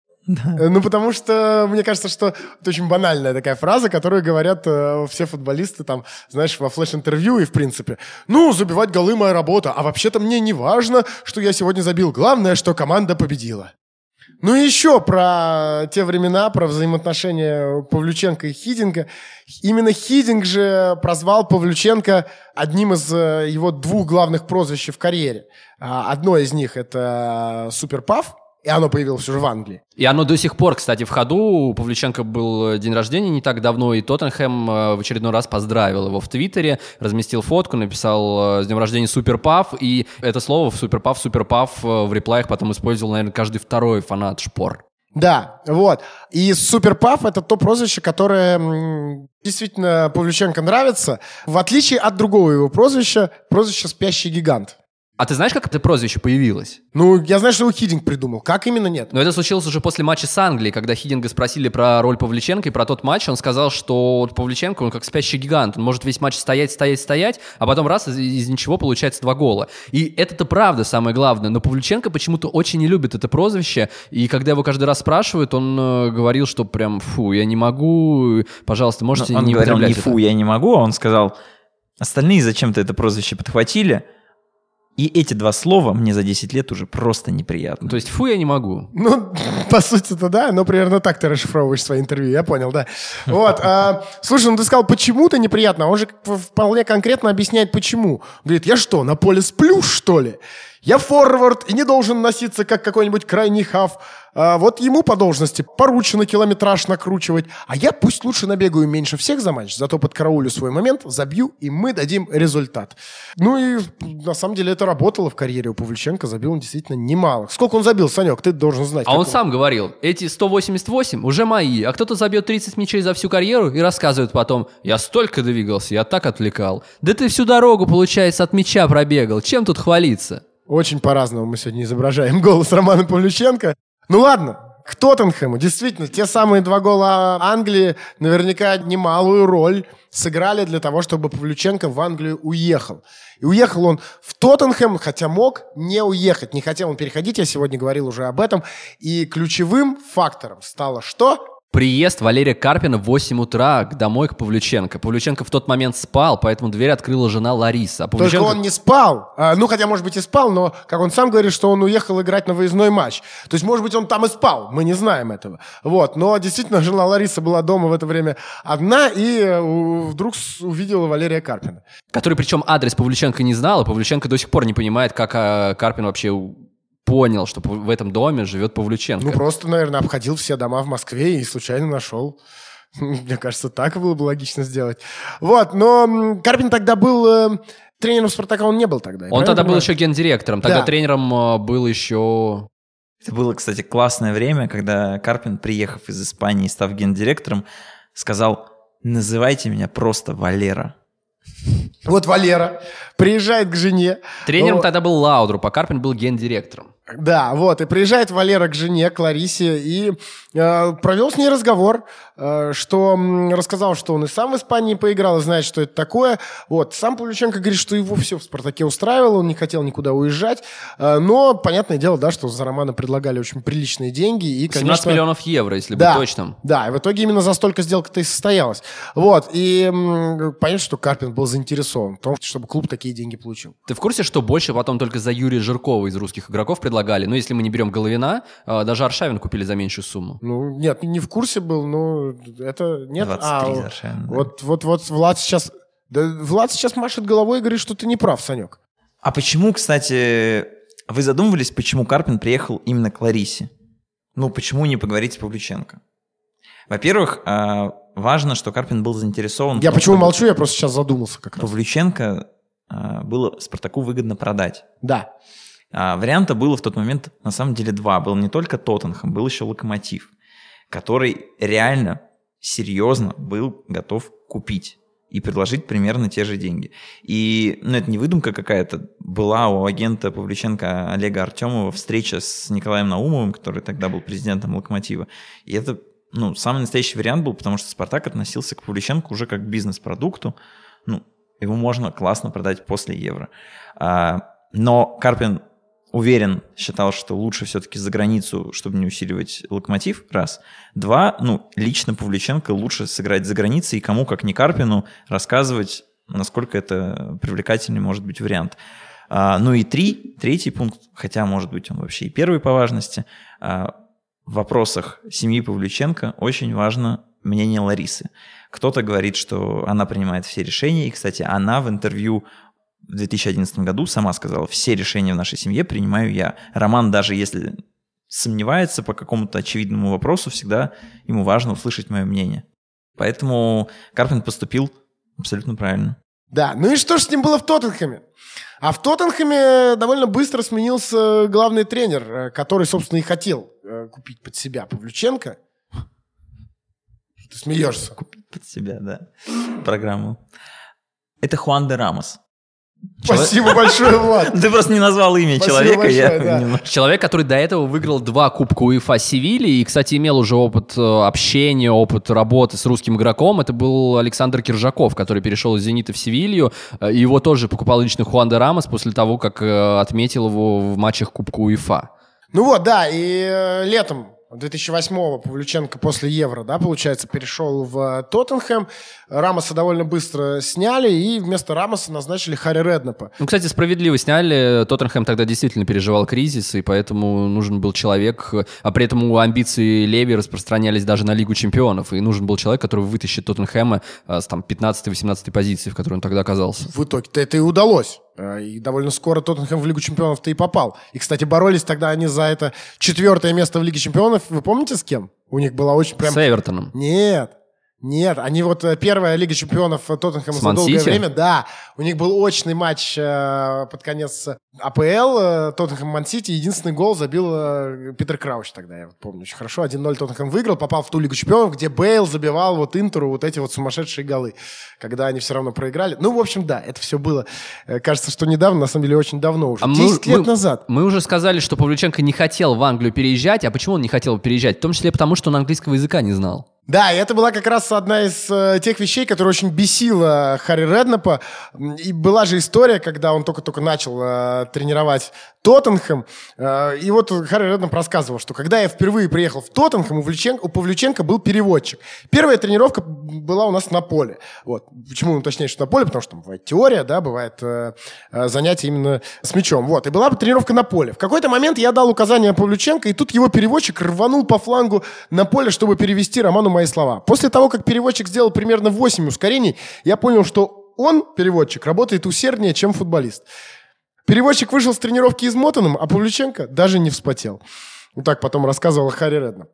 Э, ну, потому что мне кажется, что это очень банальная такая фраза, которую говорят э, все футболисты, там, знаешь, во флеш-интервью и в принципе. Ну, забивать голы моя работа, а вообще-то мне не важно, что я сегодня забил. Главное, что команда победила. Ну и еще про те времена, про взаимоотношения Павлюченко и Хидинга. Именно Хидинг же прозвал Павлюченко одним из э, его двух главных прозвищ в карьере. А, одно из них это Суперпав, и оно появилось уже в Англии. И оно до сих пор, кстати, в ходу. У Павлюченко был день рождения не так давно, и Тоттенхэм э, в очередной раз поздравил его в Твиттере, разместил фотку, написал э, «С днем рождения Суперпав», и это слово в Суперпав, Суперпав э, в реплаях потом использовал, наверное, каждый второй фанат Шпор. Да, вот. И Суперпав — это то прозвище, которое действительно Павлюченко нравится, в отличие от другого его прозвища, прозвища «Спящий гигант». А ты знаешь, как это прозвище появилось? Ну, я знаю, что его Хидинг придумал. Как именно нет? Но это случилось уже после матча с Англией, когда Хидинга спросили про роль Павличенко и про тот матч. Он сказал, что Павличенко, он как спящий гигант. Он может весь матч стоять, стоять, стоять, а потом раз, из, из ничего получается два гола. И это-то правда самое главное. Но Павличенко почему-то очень не любит это прозвище. И когда его каждый раз спрашивают, он э, говорил, что прям, фу, я не могу, пожалуйста, можете Но он не говорил не это. фу, я не могу, а он сказал, остальные зачем-то это прозвище подхватили, И эти два слова мне за 10 лет уже просто неприятно. То есть фу я не могу. Ну, по сути-то да, но примерно так ты расшифровываешь свои интервью, я понял, да. Вот, а, слушай, ну ты сказал, почему-то неприятно, а он же вполне конкретно объясняет, почему. Говорит, я что, на поле сплю, что ли? Я форвард и не должен носиться, как какой-нибудь крайний хав. А вот ему по должности поручено километраж накручивать, а я пусть лучше набегаю меньше всех за матч, зато под караулю свой момент, забью, и мы дадим результат. Ну и на самом деле это работало в карьере у Павлюченко, забил он действительно немало. Сколько он забил, Санек, ты должен знать. А он сам говорил, эти 188 уже мои, а кто-то забьет 30 мячей за всю карьеру и рассказывает потом, я столько двигался, я так отвлекал. Да ты всю дорогу, получается, от мяча пробегал, чем тут хвалиться? Очень по-разному мы сегодня изображаем голос Романа Павлюченко. Ну ладно, к Тоттенхэму. Действительно, те самые два гола Англии наверняка немалую роль сыграли для того, чтобы Павлюченко в Англию уехал. И уехал он в Тоттенхэм, хотя мог не уехать, не хотел он переходить, я сегодня говорил уже об этом. И ключевым фактором стало что? Приезд Валерия Карпина в 8 утра домой к Павлюченко. Павлюченко в тот момент спал, поэтому дверь открыла жена Лариса. А Павлюченко... Только он не спал. А, ну, хотя, может быть, и спал, но, как он сам говорит, что он уехал играть на выездной матч. То есть, может быть, он там и спал. Мы не знаем этого. Вот. Но, действительно, жена Лариса была дома в это время одна и э, вдруг увидела Валерия Карпина. Который, причем, адрес Павлюченко не знал, и Павлюченко до сих пор не понимает, как а, Карпин вообще понял, что в этом доме живет Павлюченко. Ну, просто, наверное, обходил все дома в Москве и случайно нашел. Мне кажется, так было бы логично сделать. Вот, но Карпин тогда был... Э, тренером Спартака он не был тогда. Он тогда понимаю? был еще гендиректором. Тогда да. тренером э, был еще... Это было, кстати, классное время, когда Карпин, приехав из Испании, став гендиректором, сказал, называйте меня просто Валера. Вот Валера приезжает к жене. Тренером но... тогда был Лаудруп, а Карпин был гендиректором. Да, вот, и приезжает Валера к жене, к Ларисе, и э, провел с ней разговор, э, что э, рассказал, что он и сам в Испании поиграл, и знает, что это такое. Вот, сам Павлюченко говорит, что его все в «Спартаке» устраивало, он не хотел никуда уезжать, э, но, понятное дело, да, что за Романа предлагали очень приличные деньги, и, конечно... 17 миллионов евро, если да, быть точным. Да, и в итоге именно за столько сделка-то и состоялась. Вот, и э, понятно, что Карпин был заинтересован в том, чтобы клуб такие деньги получил. Ты в курсе, что больше потом только за Юрия Жиркова из русских игроков предлагали? Ну, если мы не берем Головина, э, даже Аршавин купили за меньшую сумму. Ну, нет, не в курсе был, но это... Нет, 23 а, Аршавин. Да. Вот, вот, вот Влад сейчас... Да, Влад сейчас машет головой и говорит, что ты не прав, Санек. А почему, кстати, вы задумывались, почему Карпин приехал именно к Ларисе? Ну, почему не поговорить с Павлюченко? Во-первых, э, важно, что Карпин был заинтересован... Я почему молчу, я просто сейчас задумался как раз. Павлюченко э, было Спартаку выгодно продать. Да. А, варианта было в тот момент на самом деле два. Был не только Тоттенхэм, был еще Локомотив, который реально серьезно был готов купить и предложить примерно те же деньги. И, ну, это не выдумка какая-то. Была у агента Павлюченко Олега Артемова встреча с Николаем Наумовым, который тогда был президентом Локомотива. И это, ну, самый настоящий вариант был, потому что Спартак относился к Павлюченко уже как к бизнес-продукту. Ну, его можно классно продать после евро. А, но Карпин уверен, считал, что лучше все-таки за границу, чтобы не усиливать локомотив, раз. Два, ну, лично Павлюченко лучше сыграть за границей, и кому, как не Карпину, рассказывать, насколько это привлекательный может быть вариант. А, ну и три, третий пункт, хотя, может быть, он вообще и первый по важности, а, в вопросах семьи Павлюченко очень важно мнение Ларисы. Кто-то говорит, что она принимает все решения, и, кстати, она в интервью в 2011 году сама сказала, все решения в нашей семье принимаю я. Роман, даже если сомневается по какому-то очевидному вопросу, всегда ему важно услышать мое мнение. Поэтому Карпин поступил абсолютно правильно. Да, ну и что ж с ним было в Тоттенхэме? А в Тоттенхэме довольно быстро сменился главный тренер, э, который, собственно, и хотел э, купить под себя Павлюченко. Ты смеешься. Купить под себя, да, программу. Это Хуан де Рамос. Спасибо большое, Влад. Ты просто не назвал имя Спасибо человека. Большое, я да. Человек, который до этого выиграл два Кубка УЕФА Севильи и, кстати, имел уже опыт э, общения, опыт работы с русским игроком. Это был Александр Киржаков, который перешел из «Зенита» в Севилью. Э, его тоже покупал лично Хуан де Рамос после того, как э, отметил его в матчах Кубка УЕФА. Ну вот, да, и летом 2008-го Павлюченко после Евро, да, получается, перешел в Тоттенхэм. Рамоса довольно быстро сняли, и вместо Рамоса назначили Харри Реднапа. Ну, кстати, справедливо сняли. Тоттенхэм тогда действительно переживал кризис, и поэтому нужен был человек, а при этом амбиции Леви распространялись даже на Лигу чемпионов, и нужен был человек, который вытащит Тоттенхэма а, с там 15-18 позиции, в которой он тогда оказался. В итоге-то это и удалось. Э, и довольно скоро Тоттенхэм в Лигу чемпионов-то и попал. И, кстати, боролись тогда они за это четвертое место в Лиге чемпионов. Вы помните с кем? У них была очень прям... С Эвертоном. Нет. Нет, они вот э, первая Лига чемпионов Тоттенхэма за долгое время, да, у них был очный матч э, под конец АПЛ, э, Тоттенхэм Мансити, единственный гол забил э, Питер Крауч тогда, я помню очень хорошо, 1-0 Тоттенхэм выиграл, попал в ту Лигу чемпионов, где Бейл забивал вот Интеру вот эти вот сумасшедшие голы, когда они все равно проиграли. Ну, в общем, да, это все было, э, кажется, что недавно, на самом деле очень давно уже, а 10 мы, лет мы, назад. Мы уже сказали, что Павлюченко не хотел в Англию переезжать, а почему он не хотел переезжать? В том числе потому, что он английского языка не знал. Да, и это была как раз одна из э, тех вещей, которая очень бесила Харри Реднапа. И была же история, когда он только-только начал э, тренировать Тоттенхэм. Э, и вот Харри Реднап рассказывал, что когда я впервые приехал в Тоттенхэм, у, Влеченко, у Павлюченко был переводчик. Первая тренировка была у нас на поле. Вот. Почему он точнее, что на поле? Потому что там бывает теория, да, бывает э, э, занятие именно с мячом. Вот. И была тренировка на поле. В какой-то момент я дал указание Павлюченко, и тут его переводчик рванул по флангу на поле, чтобы перевести Роману мои слова. После того, как переводчик сделал примерно 8 ускорений, я понял, что он, переводчик, работает усерднее, чем футболист. Переводчик вышел с тренировки измотанным, а Павлюченко даже не вспотел. Вот так потом рассказывал Харри Редна.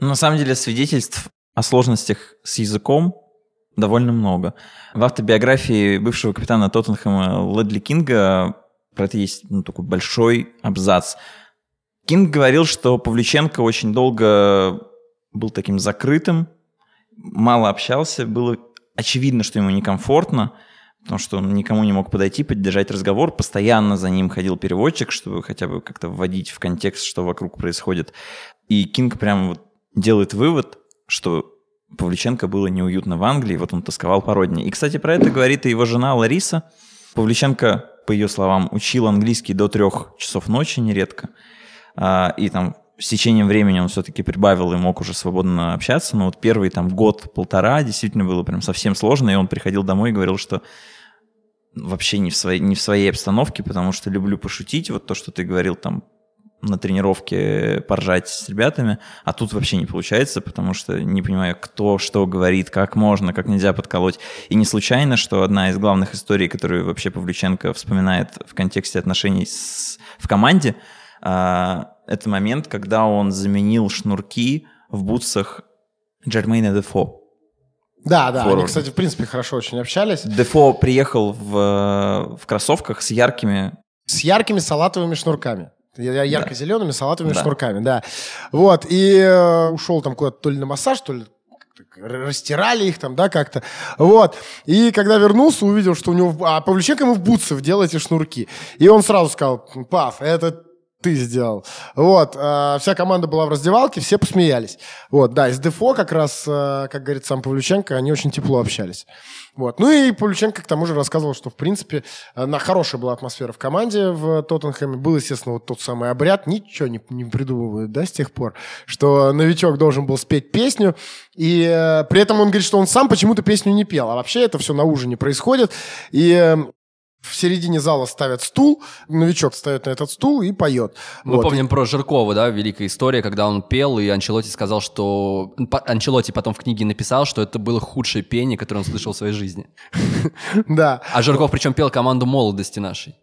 Ну, на самом деле свидетельств о сложностях с языком довольно много. В автобиографии бывшего капитана Тоттенхэма Ледли Кинга про это есть ну, такой большой абзац. Кинг говорил, что Павлюченко очень долго был таким закрытым, мало общался, было очевидно, что ему некомфортно, потому что он никому не мог подойти, поддержать разговор, постоянно за ним ходил переводчик, чтобы хотя бы как-то вводить в контекст, что вокруг происходит. И Кинг прямо вот делает вывод, что Павлюченко было неуютно в Англии, вот он тосковал по родине. И, кстати, про это говорит и его жена Лариса. Павлюченко, по ее словам, учил английский до трех часов ночи нередко. А, и там с течением времени он все-таки прибавил и мог уже свободно общаться, но вот первый там год-полтора действительно было прям совсем сложно, и он приходил домой и говорил, что вообще не в, своей, не в своей обстановке, потому что люблю пошутить, вот то, что ты говорил там на тренировке поржать с ребятами, а тут вообще не получается, потому что не понимаю, кто что говорит, как можно, как нельзя подколоть. И не случайно, что одна из главных историй, которую вообще Павлюченко вспоминает в контексте отношений с, в команде, а, это момент, когда он заменил шнурки в бутсах Джермейна Дефо. Да, да, Форвард. они, кстати, в принципе, хорошо очень общались. Дефо приехал в, в кроссовках с яркими... С яркими салатовыми шнурками. Ярко-зелеными салатовыми да. шнурками, да. Вот, и э, ушел там куда-то то ли на массаж, то ли растирали их там, да, как-то. Вот. И когда вернулся, увидел, что у него... А Павлюченко ему в бутсы вдел эти шнурки. И он сразу сказал, Пав, это ты сделал. Вот, э, вся команда была в раздевалке, все посмеялись. Вот, да, из Дефо как раз, э, как говорит сам Павлюченко, они очень тепло общались. Вот. Ну и Павлюченко к тому же рассказывал, что, в принципе, э, на хорошая была атмосфера в команде в Тоттенхэме. Был, естественно, вот тот самый обряд. Ничего не, не придумывают, да, с тех пор, что новичок должен был спеть песню. И э, при этом он говорит, что он сам почему-то песню не пел. А вообще это все на ужине происходит. И э, в середине зала ставят стул, новичок ставит на этот стул и поет. Мы вот. помним про Жиркова, да, великая история, когда он пел, и Анчелоти сказал, что... Анчелоти потом в книге написал, что это было худшее пение, которое он слышал в своей жизни. Да. А Жирков причем пел команду молодости нашей.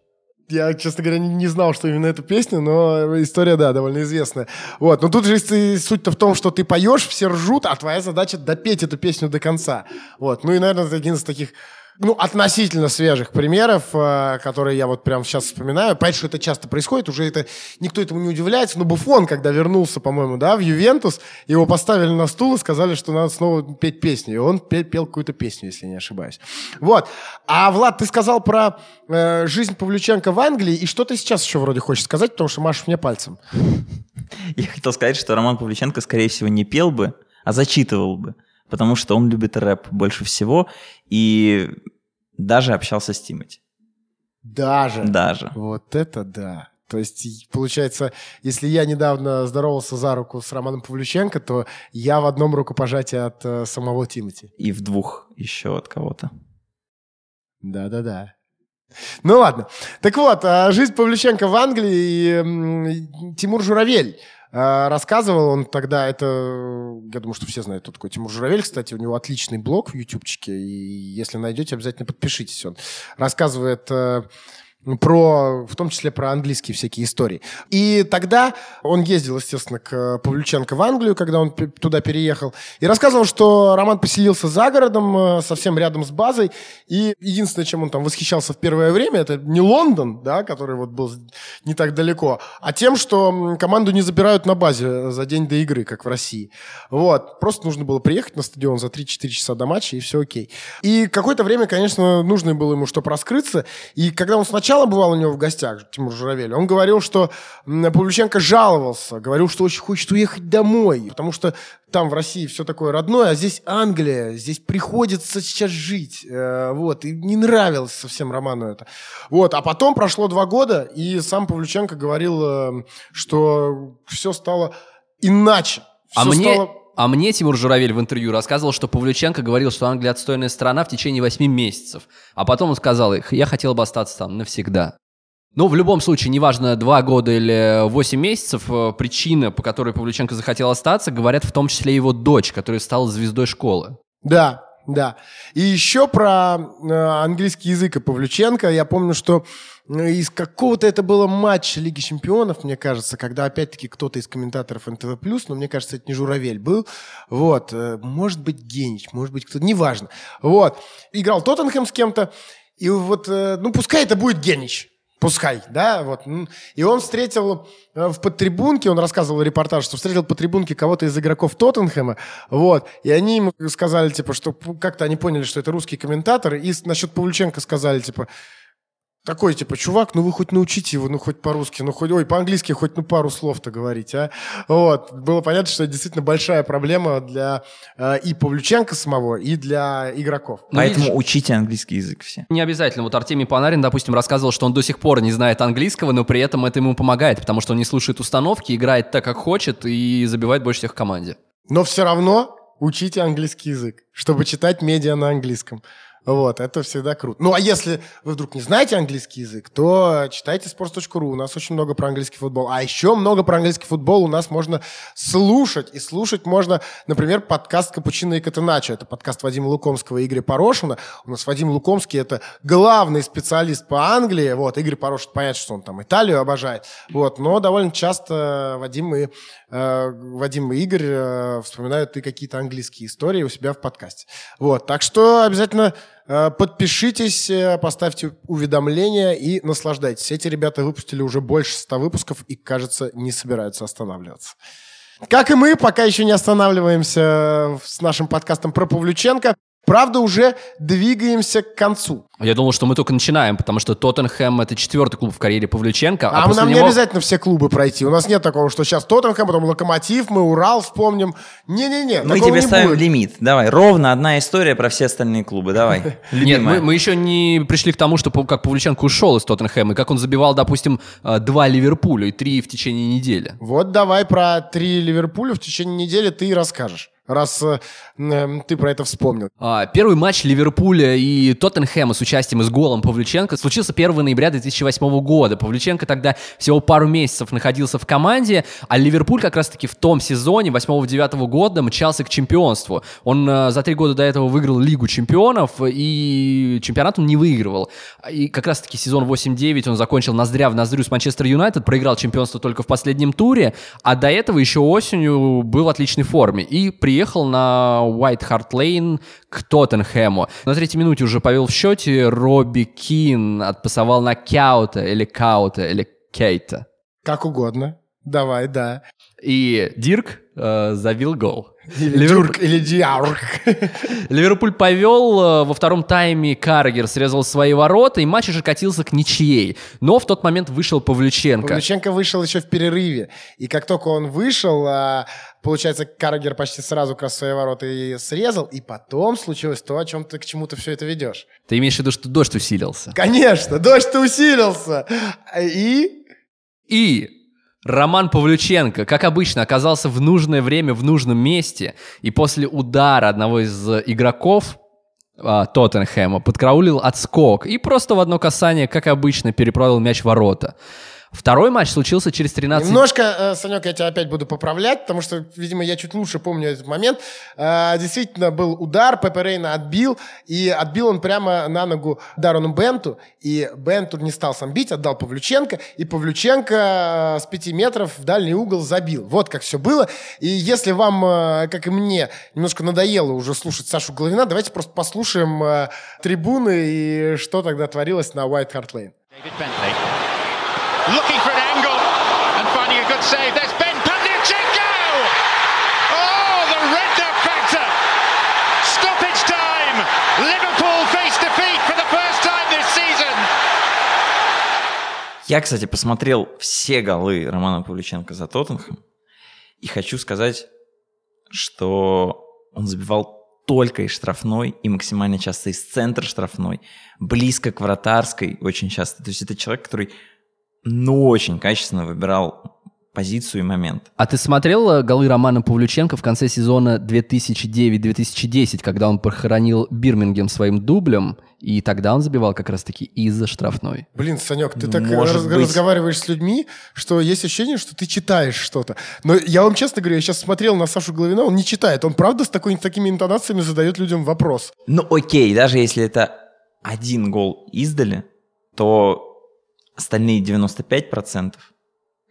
Я, честно говоря, не знал, что именно эту песню, но история, да, довольно известная. Вот, но тут же суть-то в том, что ты поешь, все ржут, а твоя задача допеть эту песню до конца. Вот, ну и, наверное, это один из таких ну, относительно свежих примеров, э, которые я вот прямо сейчас вспоминаю. Понятно, что это часто происходит, уже это никто этому не удивляется, но Буфон, когда вернулся, по-моему, да, в Ювентус, его поставили на стул и сказали, что надо снова петь песню. И он пел, пел какую-то песню, если не ошибаюсь. Вот. А, Влад, ты сказал про э, жизнь Павлюченко в Англии, и что ты сейчас еще вроде хочешь сказать, потому что машешь мне пальцем. Я хотел сказать, что Роман Павлюченко, скорее всего, не пел бы, а зачитывал бы потому что он любит рэп больше всего и даже общался с Тимати. Даже? Даже. Вот это да. То есть, получается, если я недавно здоровался за руку с Романом Павлюченко, то я в одном рукопожатии от э, самого Тимати. И в двух еще от кого-то. Да-да-да. Ну ладно. Так вот, а, жизнь Павлюченко в Англии и Тимур Журавель рассказывал он тогда, это, я думаю, что все знают, кто такой Тимур Журавель, кстати, у него отличный блог в ютубчике, и если найдете, обязательно подпишитесь. Он рассказывает э, про, в том числе про английские всякие истории. И тогда он ездил, естественно, к Павлюченко в Англию, когда он туда переехал, и рассказывал, что Роман поселился за городом, э, совсем рядом с базой, и единственное, чем он там восхищался в первое время, это не Лондон, да, который вот был не так далеко, а тем, что команду не забирают на базе за день до игры, как в России. Вот. Просто нужно было приехать на стадион за 3-4 часа до матча, и все окей. И какое-то время, конечно, нужно было ему, чтобы раскрыться. И когда он сначала бывал у него в гостях, Тимур Журавель, он говорил, что Павлюченко жаловался, говорил, что очень хочет уехать домой, потому что там в России все такое родное, а здесь Англия, здесь приходится сейчас жить. Э, вот, и не нравилось совсем Роману это. Вот, а потом прошло два года, и сам Павлюченко говорил, э, что все стало иначе. А Всё мне, стало- а мне Тимур Журавель в интервью рассказывал, что Павлюченко говорил, что Англия отстойная страна в течение 8 месяцев. А потом он сказал, «Эх, я хотел бы остаться там навсегда. Ну, в любом случае, неважно, два года или 8 месяцев, э, причина, по которой Павлюченко захотел остаться, говорят в том числе его дочь, которая стала звездой школы. Да, да. И еще про э, английский язык и Павлюченко. Я помню, что из какого-то это было матча Лиги Чемпионов, мне кажется, когда опять-таки кто-то из комментаторов НТВ+, но мне кажется, это не Журавель был. Вот. э, Может быть, Генич, может быть, кто-то, неважно. Вот. Играл Тоттенхэм с кем-то, и вот, э, ну, пускай это будет Генич. Пускай, да, вот. И он встретил э, в подтрибунке, он рассказывал репортаж, что встретил по трибунке кого-то из игроков Тоттенхэма, вот, и они ему сказали, типа, что как-то они поняли, что это русский комментатор, и насчет Павлюченко сказали, типа, такой, типа, чувак, ну вы хоть научите его, ну хоть по-русски, ну хоть, ой, по-английски хоть ну пару слов-то говорить, а? Вот. Было понятно, что это действительно большая проблема для э, и Павлюченко самого, и для игроков. Ну, Поэтому видишь- учите английский язык все. Не обязательно. Вот Артемий Панарин, допустим, рассказывал, что он до сих пор не знает английского, но при этом это ему помогает, потому что он не слушает установки, играет так, как хочет и забивает больше всех в команде. Но все равно учите английский язык, чтобы читать медиа на английском. Вот, это всегда круто. Ну, а если вы вдруг не знаете английский язык, то читайте sports.ru. У нас очень много про английский футбол. А еще много про английский футбол у нас можно слушать. И слушать можно, например, подкаст «Капучино и Катеначо». Это подкаст Вадима Лукомского и Игоря Порошина. У нас Вадим Лукомский – это главный специалист по Англии. Вот, Игорь Порошин, понятно, что он там Италию обожает. Вот, но довольно часто Вадим и, э, Вадим и Игорь э, вспоминают и какие-то английские истории у себя в подкасте. Вот, так что обязательно подпишитесь, э, поставьте уведомления и наслаждайтесь. Эти ребята выпустили уже больше 100 выпусков и, кажется, не собираются останавливаться. Как и мы, пока еще не останавливаемся э, с нашим подкастом про Павлюченко. Правда, уже двигаемся к концу. Я думал, что мы только начинаем, потому что Тоттенхэм — это четвертый клуб в карьере Павлюченко. А, после нам не него- обязательно все клубы пройти. У нас нет такого, что сейчас Тоттенхэм, потом Локомотив, мы Урал вспомним. Не-не-не, Мы тебе не ставим будет. лимит. Давай, ровно одна история про все остальные клубы. Давай. Нет, мы, мы еще не пришли к тому, что как Павлюченко ушел из Тоттенхэма, и как он забивал, допустим, э, два Ливерпуля и три в течение недели. Вот давай про три Ливерпуля в течение недели ты и расскажешь, раз э, ты про это вспомнил. А, Первый матч Ливерпуля и Тоттенхэма с участием и с голом Павлюченко случился 1 ноября 2008 года. Павлюченко тогда всего пару месяцев находился в команде, а Ливерпуль как раз-таки в том сезоне 8-9 года мчался к чемпионству. Он э, за три года до этого выиграл Лигу чемпионов, и чемпионат он не выигрывал. И как раз-таки сезон 8-9 он закончил ноздря в ноздрю с Манчестер Юнайтед, проиграл чемпионство только в последнем туре, а до этого еще осенью был в отличной форме. И приехал на White Hart Lane к Тоттенхэму. На третьей минуте уже повел в счете, Робби Кин отпасовал на Кяута или Каута или Кейта. Как угодно. Давай, да. И Дирк э, забил гол. Или Дюрк, или Диарк. Ливерпуль повел, э, во втором тайме Каргер срезал свои ворота, и матч уже катился к ничьей. Но в тот момент вышел Павлюченко. Павлюченко вышел еще в перерыве. И как только он вышел, а, получается, Каргер почти сразу как раз свои ворота и срезал. И потом случилось то, о чем ты к чему ты все это ведешь. Ты имеешь в виду, что дождь усилился? Конечно, дождь-то усилился. И... И Роман Павлюченко, как обычно, оказался в нужное время в нужном месте, и после удара одного из игроков а, Тоттенхэма подкраулил отскок и просто в одно касание, как обычно, переправил мяч в ворота. Второй матч случился через 13... Немножко, э, Санек, я тебя опять буду поправлять, потому что, видимо, я чуть лучше помню этот момент. Э, действительно, был удар, Пепе Рейна отбил, и отбил он прямо на ногу Дарону Бенту, и Бенту не стал сам бить, отдал Павлюченко, и Павлюченко э, с пяти метров в дальний угол забил. Вот как все было. И если вам, как и мне, немножко надоело уже слушать Сашу Головина, давайте просто послушаем трибуны и что тогда творилось на White Hart Lane. David Bentley looking for an angle and finding a good save. There's Ben Pavlyuchenko! Oh, the Redknapp factor! Stoppage time! Liverpool face defeat for the first time this season! Я, кстати, посмотрел все голы Романа Павлюченко за Тоттенхэм. И хочу сказать, что он забивал только из штрафной и максимально часто из центра штрафной, близко к вратарской очень часто. То есть это человек, который ну очень качественно выбирал позицию и момент. А ты смотрел э, голы Романа Павлюченко в конце сезона 2009-2010, когда он похоронил Бирмингем своим дублем, и тогда он забивал как раз-таки из-за штрафной? Блин, Санек, ты так Может раз- быть. разговариваешь с людьми, что есть ощущение, что ты читаешь что-то. Но я вам честно говорю, я сейчас смотрел на Сашу Головина, он не читает. Он правда с такой, такими интонациями задает людям вопрос. Ну окей, даже если это один гол издали, то остальные 95%,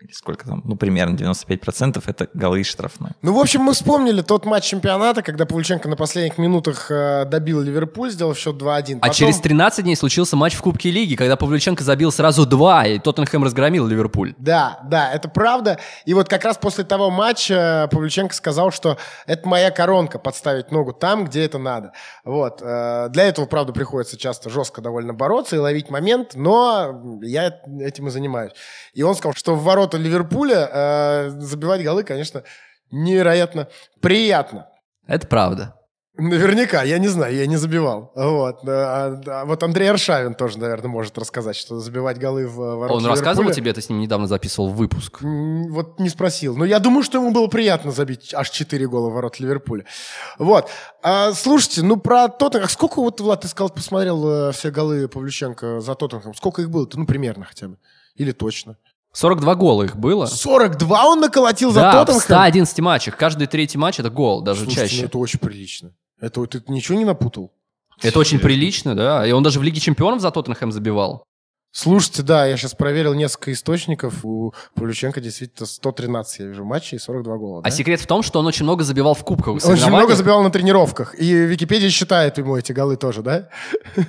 или сколько там, ну примерно 95% это голы из штрафной. Ну, в общем, мы вспомнили тот матч чемпионата, когда Павлюченко на последних минутах э, добил Ливерпуль, сделав счет 2-1. А Потом- через 13 дней случился матч в Кубке Лиги, когда Павлюченко забил сразу два, и Тоттенхэм разгромил Ливерпуль. Да, да, это правда. И вот как раз после того матча Павлюченко сказал, что это моя коронка подставить ногу там, где это надо. Вот. э, Для этого, правда, приходится часто жестко довольно бороться и ловить момент, но я этим и занимаюсь. И он сказал, что в ворота Ливерпуля э, забивать голы, конечно, невероятно приятно. Это правда. Наверняка, я не знаю, я не забивал. Вот. А, а вот Андрей Аршавин тоже, наверное, может рассказать, что забивать голы в ворота Он рассказывал тебе, ты с ним недавно записывал выпуск. Вот не спросил. Но я думаю, что ему было приятно забить аж 4 гола в ворот Ливерпуля. Вот. А, слушайте, ну про Тоттенхэм. Сколько вот, Влад, ты сказал, посмотрел э, все голы Павлюченко за Тоттенхэм? Сколько их было-то? Ну, примерно хотя бы. Или точно. 42 гола их было. 42 он наколотил за Да, в Тоттенхэм? 111 матчах. Каждый третий матч это гол, даже Слушайте, ну чаще. это очень прилично. Это вот ты ничего не напутал? Это очень прилично, да. И он даже в Лиге Чемпионов за Тоттенхэм забивал. Слушайте, да, я сейчас проверил несколько источников. У Павлюченко действительно 113, я вижу, матчей и 42 гола. А да? секрет в том, что он очень много забивал в кубковых Он очень много забивал на тренировках. И Википедия считает ему эти голы тоже, да?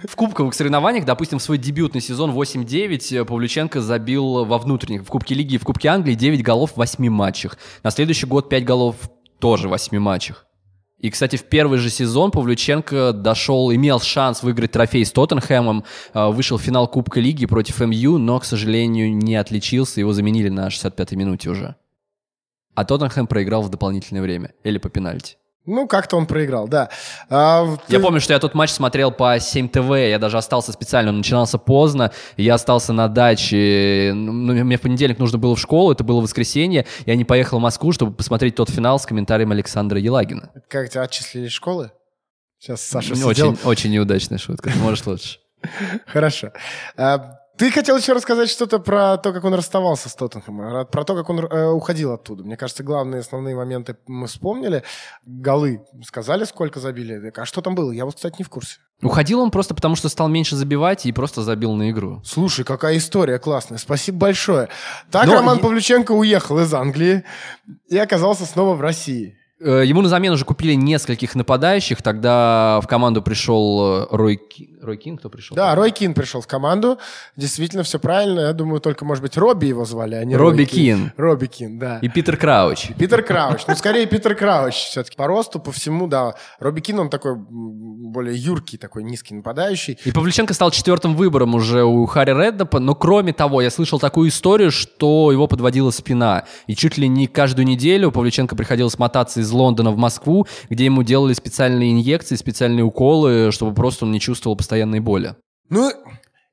В кубковых соревнованиях, допустим, в свой дебютный сезон 8-9 Павлюченко забил во внутренних, в Кубке Лиги и в Кубке Англии 9 голов в 8 матчах. На следующий год 5 голов тоже в 8 матчах. И, кстати, в первый же сезон Павлюченко дошел, имел шанс выиграть трофей с Тоттенхэмом, э, вышел в финал Кубка Лиги против МЮ, но, к сожалению, не отличился, его заменили на 65-й минуте уже. А Тоттенхэм проиграл в дополнительное время, или по пенальти. Ну, как-то он проиграл, да. А, Я ты- помню, что я тот матч смотрел по 7 ТВ, я даже остался специально, он начинался поздно, я остался на даче, ну, мне в понедельник нужно было в школу, это было воскресенье, я не поехал в Москву, чтобы посмотреть тот финал с комментарием Александра Елагина. Как тебя отчислили из школы? Сейчас Саша сидел. Очень, очень неудачная шутка, можешь лучше. Хорошо. А, ты хотел еще рассказать что-то про то, как он расставался с Тоттенхэмом, про то, как он э, уходил оттуда. Мне кажется, главные основные моменты мы вспомнили. Голы сказали, сколько забили. А что там было? Я вот, кстати, не в курсе. Уходил он просто потому, что стал меньше забивать и просто забил на игру. Слушай, какая история классная. Спасибо большое. Так Но Роман я- Павлюченко уехал из Англии и оказался снова в России. Э, Ему на замену уже купили нескольких нападающих, тогда в команду пришел э, Рой, Ки- Рой Кин, кто пришел? Да, Рой Кин пришел в команду. Действительно, все правильно. Я думаю, только, может быть, Робби его звали, а не Робби Рой Кин. Робби Кин, да. И Питер Крауч. Питер Крауч. Ну, скорее, Питер Крауч все-таки. По росту, по всему, да. Робби Кин, он такой более юркий, такой низкий нападающий. И Павлюченко стал четвертым выбором уже у Харри Реддопа, но кроме того, я слышал такую историю, что его подводила спина. И чуть ли не каждую неделю Павлюченко приходилось мотаться из Лондона в Москву, где ему делали специальные инъекции, специальные уколы, чтобы просто он не чувствовал постоянной боли. Ну,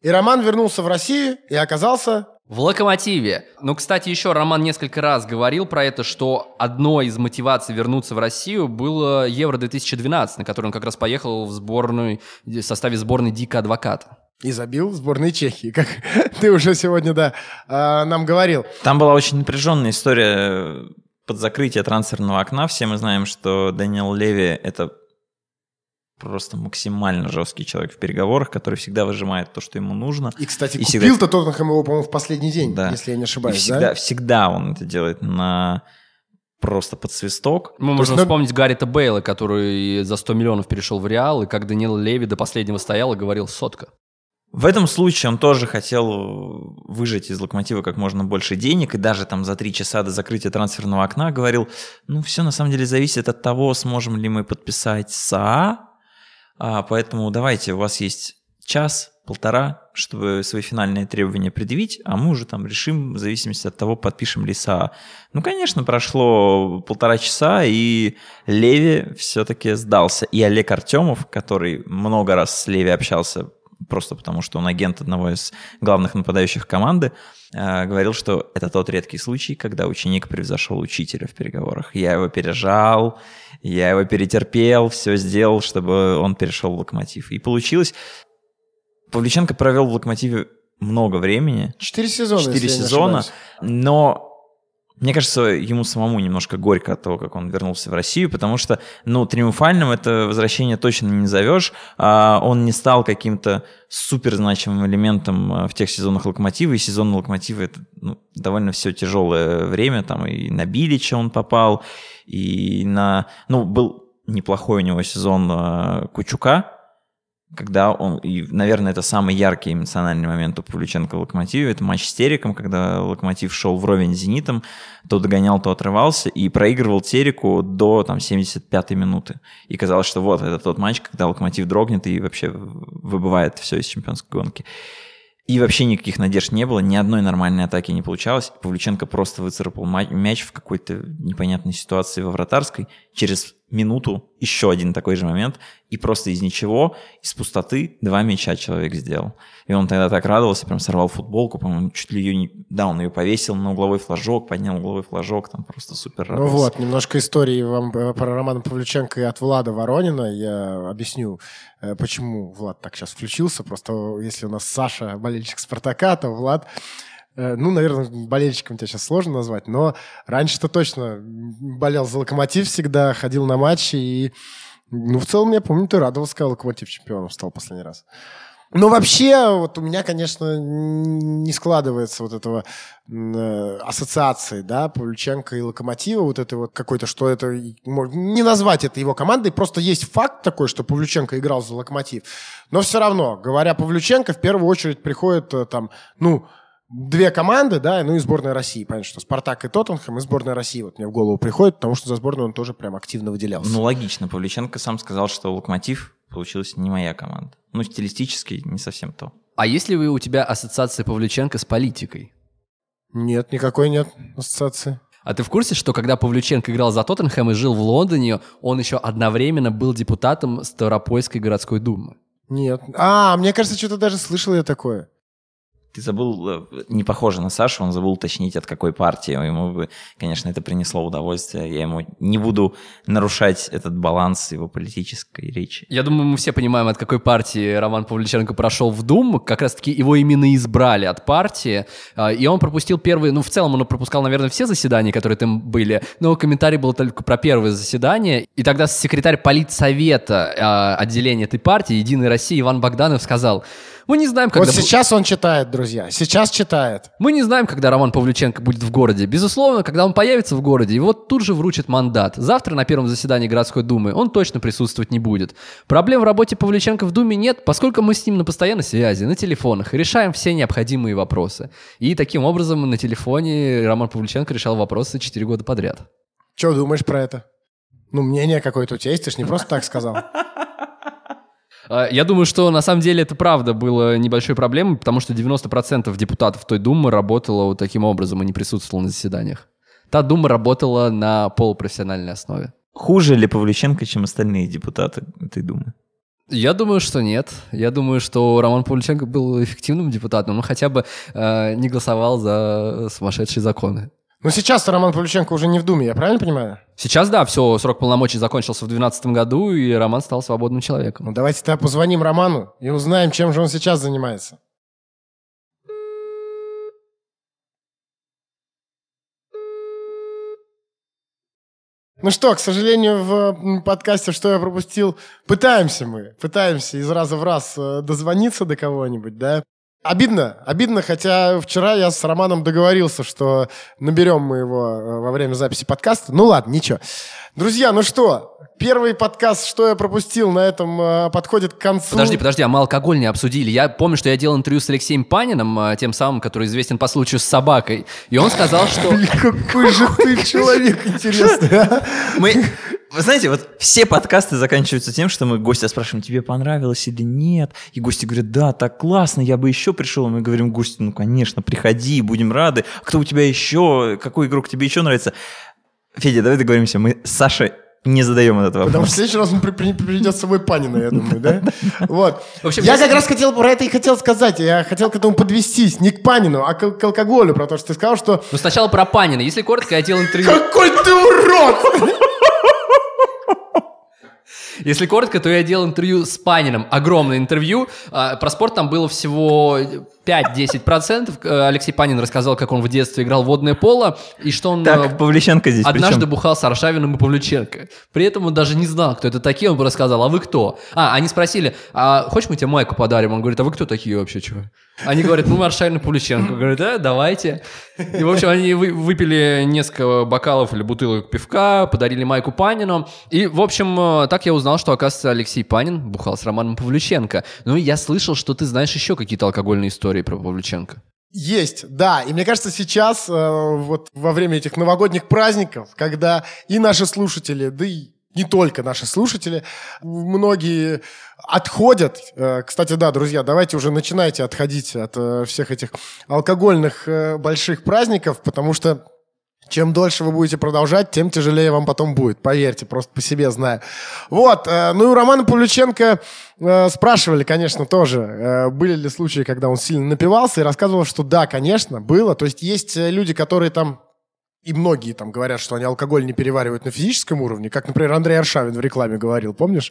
и Роман вернулся в Россию и оказался В «Локомотиве». Ну, кстати, еще Роман несколько раз говорил про это, что одной из мотиваций вернуться в Россию было Евро-2012, на который он как раз поехал в сборную, в составе сборной Дика Адвоката. И забил в сборной Чехии, как ты уже сегодня, да, а, нам говорил. Там была очень напряженная история под закрытие трансферного окна. Все мы знаем, что Даниэл Леви — это просто максимально жесткий человек в переговорах, который всегда выжимает то, что ему нужно. И, кстати, И купил-то всегда- Тоттенхэм его, по-моему, в последний день, Да. если я не И ошибаюсь, всегда, да? всегда он это делает на просто под свисток. Мы есть, можем ну- вспомнить Гаррита Бейла, который за 100 миллионов перешел в Реал, и как Даниэл Леви до последнего стоял и говорил «сотка». В этом случае он тоже хотел выжать из локомотива как можно больше денег, и даже там за три часа до закрытия трансферного окна говорил, ну, все на самом деле зависит от того, сможем ли мы подписать САА, а, поэтому давайте, у вас есть час, полтора, чтобы свои финальные требования предъявить, а мы уже там решим в зависимости от того, подпишем ли САА. Ну, конечно, прошло полтора часа, и Леви все-таки сдался. И Олег Артемов, который много раз с Леви общался просто потому, что он агент одного из главных нападающих команды, э, говорил, что это тот редкий случай, когда ученик превзошел учителя в переговорах. Я его пережал, я его перетерпел, все сделал, чтобы он перешел в локомотив. И получилось. Павличенко провел в локомотиве много времени, Четыре сезона, четыре сезона, но мне кажется, ему самому немножко горько от того, как он вернулся в Россию, потому что, ну, триумфальным это возвращение точно не назовешь. А он не стал каким-то супер значимым элементом а, в тех сезонах Локомотива, и сезон Локомотива это ну, довольно все тяжелое время, там и на Билича он попал, и на... Ну, был неплохой у него сезон а, Кучука, когда он, и, наверное, это самый яркий эмоциональный момент у Павлюченко в «Локомотиве», это матч с Тереком, когда «Локомотив» шел вровень с «Зенитом», то догонял, то отрывался, и проигрывал Тереку до там, 75-й минуты. И казалось, что вот, это тот матч, когда «Локомотив» дрогнет и вообще выбывает все из чемпионской гонки. И вообще никаких надежд не было, ни одной нормальной атаки не получалось. Павлюченко просто выцарапал мяч в какой-то непонятной ситуации во вратарской. Через минуту еще один такой же момент. И просто из ничего, из пустоты два мяча человек сделал. И он тогда так радовался, прям сорвал футболку, по-моему, чуть ли ее не... Да, он ее повесил на угловой флажок, поднял угловой флажок, там просто супер Ну радовался. вот, немножко истории вам э, про Романа Павлюченко и от Влада Воронина. Я объясню, э, почему Влад так сейчас включился. Просто если у нас Саша болельщик Спартака, то Влад э, ну, наверное, болельщиком тебя сейчас сложно назвать, но раньше-то точно болел за Локомотив всегда, ходил на матчи и, ну, в целом, я помню, ты радовался, когда Локомотив чемпионом стал последний раз. Но вообще, вот у меня, конечно, не складывается вот этого э, ассоциации, да, Павлюченко и Локомотива, вот это вот какой-то, что это, не назвать это его командой, просто есть факт такой, что Павлюченко играл за Локомотив. Но все равно, говоря Павлюченко, в первую очередь приходит э, там, ну, две команды, да, ну и сборная России. Понятно, что Спартак и Тоттенхэм, и сборная России вот мне в голову приходит, потому что за сборную он тоже прям активно выделялся. Ну, логично. Павлюченко сам сказал, что «Локомотив» получилась не моя команда. Ну, стилистически не совсем то. А есть ли вы- у тебя ассоциация Павлюченко с политикой? Нет, никакой нет ассоциации. А ты в курсе, что когда Павлюченко играл за Тоттенхэм и жил в Лондоне, он еще одновременно был депутатом Ставропольской городской думы? Нет. А, мне кажется, что-то даже слышал я такое. Ты забыл, э, не похоже на Сашу, он забыл уточнить, от какой партии. Ему бы, конечно, это принесло удовольствие. Я ему не буду нарушать этот баланс его политической речи. Я думаю, мы все понимаем, от какой партии Роман Павлюченко прошел в Дум. Как раз-таки его именно избрали от партии. А, И он пропустил первые... Ну, в целом он пропускал, наверное, все заседания, которые там были. Но комментарий был только про первое заседание. И тогда секретарь политсовета а, отделения этой партии «Единой России» Иван Богданов сказал... Мы не знаем, когда... Вот сейчас он читает, друзья. Сейчас читает. Мы не знаем, когда Роман Павлюченко будет в городе. Безусловно, когда он появится в городе, его тут же вручат мандат. Завтра на первом заседании городской думы он точно присутствовать не будет. Проблем в работе Павлюченко в думе нет, поскольку мы с ним на постоянной связи, на телефонах, и решаем все необходимые вопросы. И таким образом на телефоне Роман Павлюченко решал вопросы 4 года подряд. Что думаешь про это? Ну, мнение какое-то у тебя есть, ты ж не просто так сказал. А, Я думаю, что на самом деле это правда было небольшой проблемой, потому что 90% депутатов той думы работало вот таким образом и не присутствовало на заседаниях. Та дума работала на полупрофессиональной основе. Хуже ли Павлюченко, чем остальные депутаты этой Думы? Я думаю, что нет. Я думаю, что Роман Павлюченко был эффективным депутатом, но хотя бы э, не голосовал за сумасшедшие законы. Но сейчас Роман Павлюченко уже не в Думе, я правильно понимаю? Сейчас, да, все, срок полномочий закончился в 2012 году, и Роман стал свободным человеком. Ну давайте тогда позвоним Роману и узнаем, чем же он сейчас занимается. Ну что, к сожалению, в подкасте «Что я пропустил» пытаемся мы, пытаемся из раза в раз э, дозвониться до кого-нибудь, да? Обидно, обидно, хотя вчера я с Романом договорился, что наберем мы его э, во время записи подкаста. Ну ладно, ничего. Друзья, ну что, первый подкаст, что я пропустил, на этом э, подходит к концу. Подожди, подожди, а мы алкоголь не обсудили. Я помню, что я делал интервью с Алексеем Паниным, э, тем самым, который известен по случаю с собакой. И он сказал, что... Какой же ты человек интересный, а? Мы, вы знаете, вот все подкасты заканчиваются тем, что мы гостя спрашиваем, тебе понравилось или нет? И гости говорят, да, так классно, я бы еще пришел. И мы говорим гостю, ну, конечно, приходи, будем рады. Кто у тебя еще? Какой игрок тебе еще нравится? Федя, давай договоримся, мы с Сашей не задаем этот вопрос. Потому что в следующий раз он при- при- приведет с собой Панина, я думаю, да? Вот. Общем, я как раз хотел про это и хотел сказать. Я хотел к этому подвестись. Не к Панину, а к, к алкоголю. Про то, что ты сказал, что... Ну, сначала про Панина. Если коротко, я делал интервью... Какой ты урод! Если коротко, то я делал интервью с Паниным. Огромное интервью. А, Про спорт там было всего 5-10%. Э, Алексей Панин рассказал, как он в детстве играл в водное поло, и что он... э, Так, Павличенко здесь Однажды причем? бухал с Аршавиным и Павлюченко. При этом он даже не знал, кто это такие. Он бы рассказал, а вы кто? А, они спросили, а хочешь мы тебе майку подарим? Он говорит, а вы кто такие вообще, чего? Они говорят, ну, мы Аршавин и Павлюченко. Говорят, да, давайте. И, в общем, они вы- выпили несколько бокалов или бутылок пивка, подарили майку Панину. И, в общем, э, так я узнал, что, оказывается, Алексей Панин бухал с Романом Павлюченко. Ну, я слышал, что ты знаешь еще какие-то алкогольные истории про Павлюченко. Есть, да. И мне кажется, сейчас, э, вот во время этих новогодних праздников, когда и наши слушатели, да и не только наши слушатели, многие отходят. Э, Кстати, да, друзья, давайте уже начинайте отходить от э, всех этих алкогольных э, больших праздников, потому что чем дольше вы будете продолжать, тем тяжелее вам потом будет. Поверьте, просто по себе знаю. Вот. э, Ну и у Романа Павлюченко э, спрашивали, конечно, тоже, э, были ли случаи, когда он сильно напивался, и рассказывал, что да, конечно, было. То есть есть люди, которые там и многие там говорят, что они алкоголь не переваривают на физическом уровне, как, например, Андрей Аршавин в рекламе говорил, помнишь?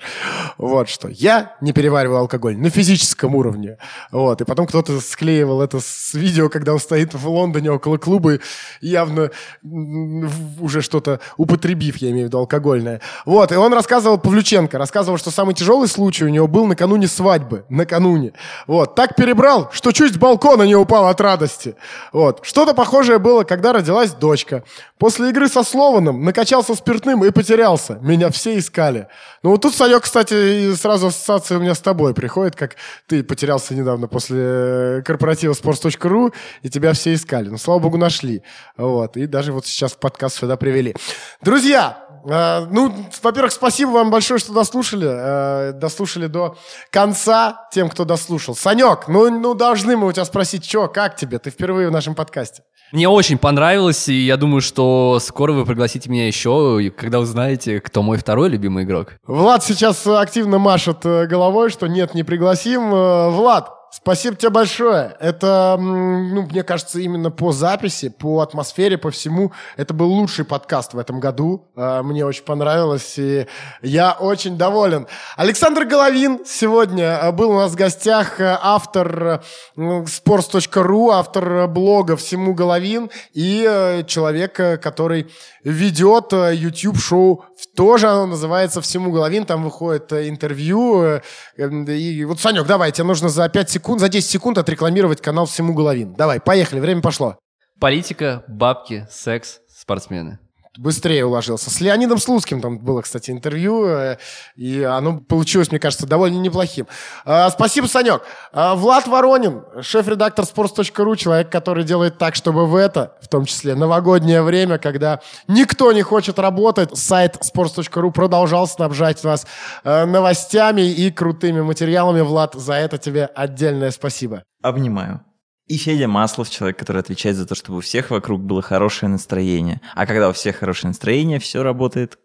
Вот что. Я не перевариваю алкоголь на физическом уровне. Вот. И потом кто-то склеивал это с видео, когда он стоит в Лондоне около клуба, явно уже что-то употребив, я имею в виду алкогольное. Вот. И он рассказывал, Павлюченко, рассказывал, что самый тяжелый случай у него был накануне свадьбы. Накануне. Вот. Так перебрал, что чуть с балкона не упал от радости. Вот. Что-то похожее было, когда родилась дочка. После игры со Слованом накачался спиртным и потерялся. Меня все искали. Ну вот тут, Санек, кстати, сразу ассоциация у меня с тобой приходит, как ты потерялся недавно после э, корпоратива sports.ru, и тебя все искали. Ну, слава богу, нашли. Вот. И даже вот сейчас подкаст сюда привели. Друзья, э, ну, во-первых, спасибо вам большое, что дослушали. э, дослушали до конца тем, кто дослушал. Санек, ну, ну должны мы у тебя спросить, что, как тебе? Ты впервые в нашем подкасте. Мне очень понравилось, и я думаю, что скоро вы пригласите меня еще, когда узнаете, кто мой второй любимый игрок. Влад сейчас активно машет э, головой, что нет, не пригласим. Э, Влад, спасибо тебе большое. Это, ну, мне кажется, именно по записи, по атмосфере, по всему, это был лучший подкаст в этом году. Э, Мне очень понравилось, и я очень доволен. Александр Головин сегодня э, был у нас в гостях, э, автор sports.ru, автор блога «Всему Головин» и человек, который ведет YouTube-шоу, тоже оно называется «Всему Головин», там выходит э, интервью. э, э, И вот, Санек, давай, тебе нужно за 5 секунд, за 10 секунд отрекламировать канал «Всему Головин». Давай, поехали, время пошло. Политика, бабки, секс, спортсмены. Быстрее уложился. С Леонидом Слуцким там было, кстати, интервью, э, и оно получилось, мне кажется, довольно неплохим. А, Спасибо, Санек. А, Влад Воронин, шеф-редактор sports.ru, человек, который делает так, чтобы в это, в том числе новогоднее время, когда никто не хочет работать, сайт sports.ru продолжал снабжать вас э, новостями и крутыми материалами. Влад, за это тебе отдельное спасибо. Обнимаю. И Федя Маслов, человек, который отвечает за то, чтобы у всех вокруг было хорошее настроение. А когда у всех хорошее настроение, все работает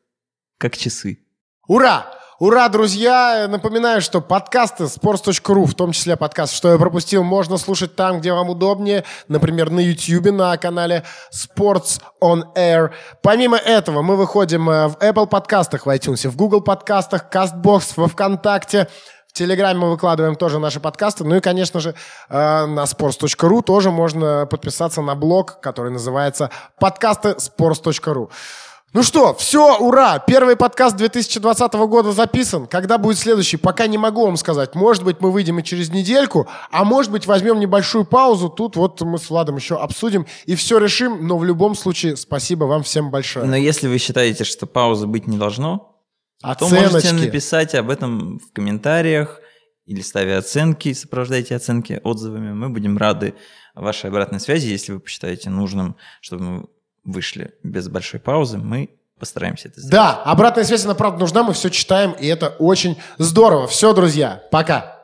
как часы. Ура! Ура, друзья! Напоминаю, что подкасты sports.ru, в том числе подкаст «Что я пропустил», можно слушать там, где вам удобнее. Например, на YouTube, на канале Sports on Air. Помимо этого, мы выходим э, в Apple подкастах, в iTunes, в Google подкастах, CastBox, во Вконтакте, в Телеграме мы выкладываем тоже наши подкасты. Ну и, конечно же, э, на sports.ru тоже можно подписаться на блог, который называется подкасты sports.ru. Ну что, все, ура! Первый подкаст 2020 года записан. Когда будет следующий, пока не могу вам сказать. Может быть, мы выйдем и через недельку, а может быть, возьмем небольшую паузу. Тут вот мы с Владом еще обсудим и все решим. Но в любом случае, спасибо вам всем большое. Но если вы считаете, что паузы быть не должно, то Оценочки. можете написать об этом в комментариях или ставя оценки, сопровождайте оценки отзывами. Мы будем рады вашей обратной связи, если вы посчитаете нужным, чтобы мы вышли без большой паузы, мы постараемся это сделать. Да, обратная связь, она правда нужна, мы все читаем, и это очень здорово. Все, друзья, пока.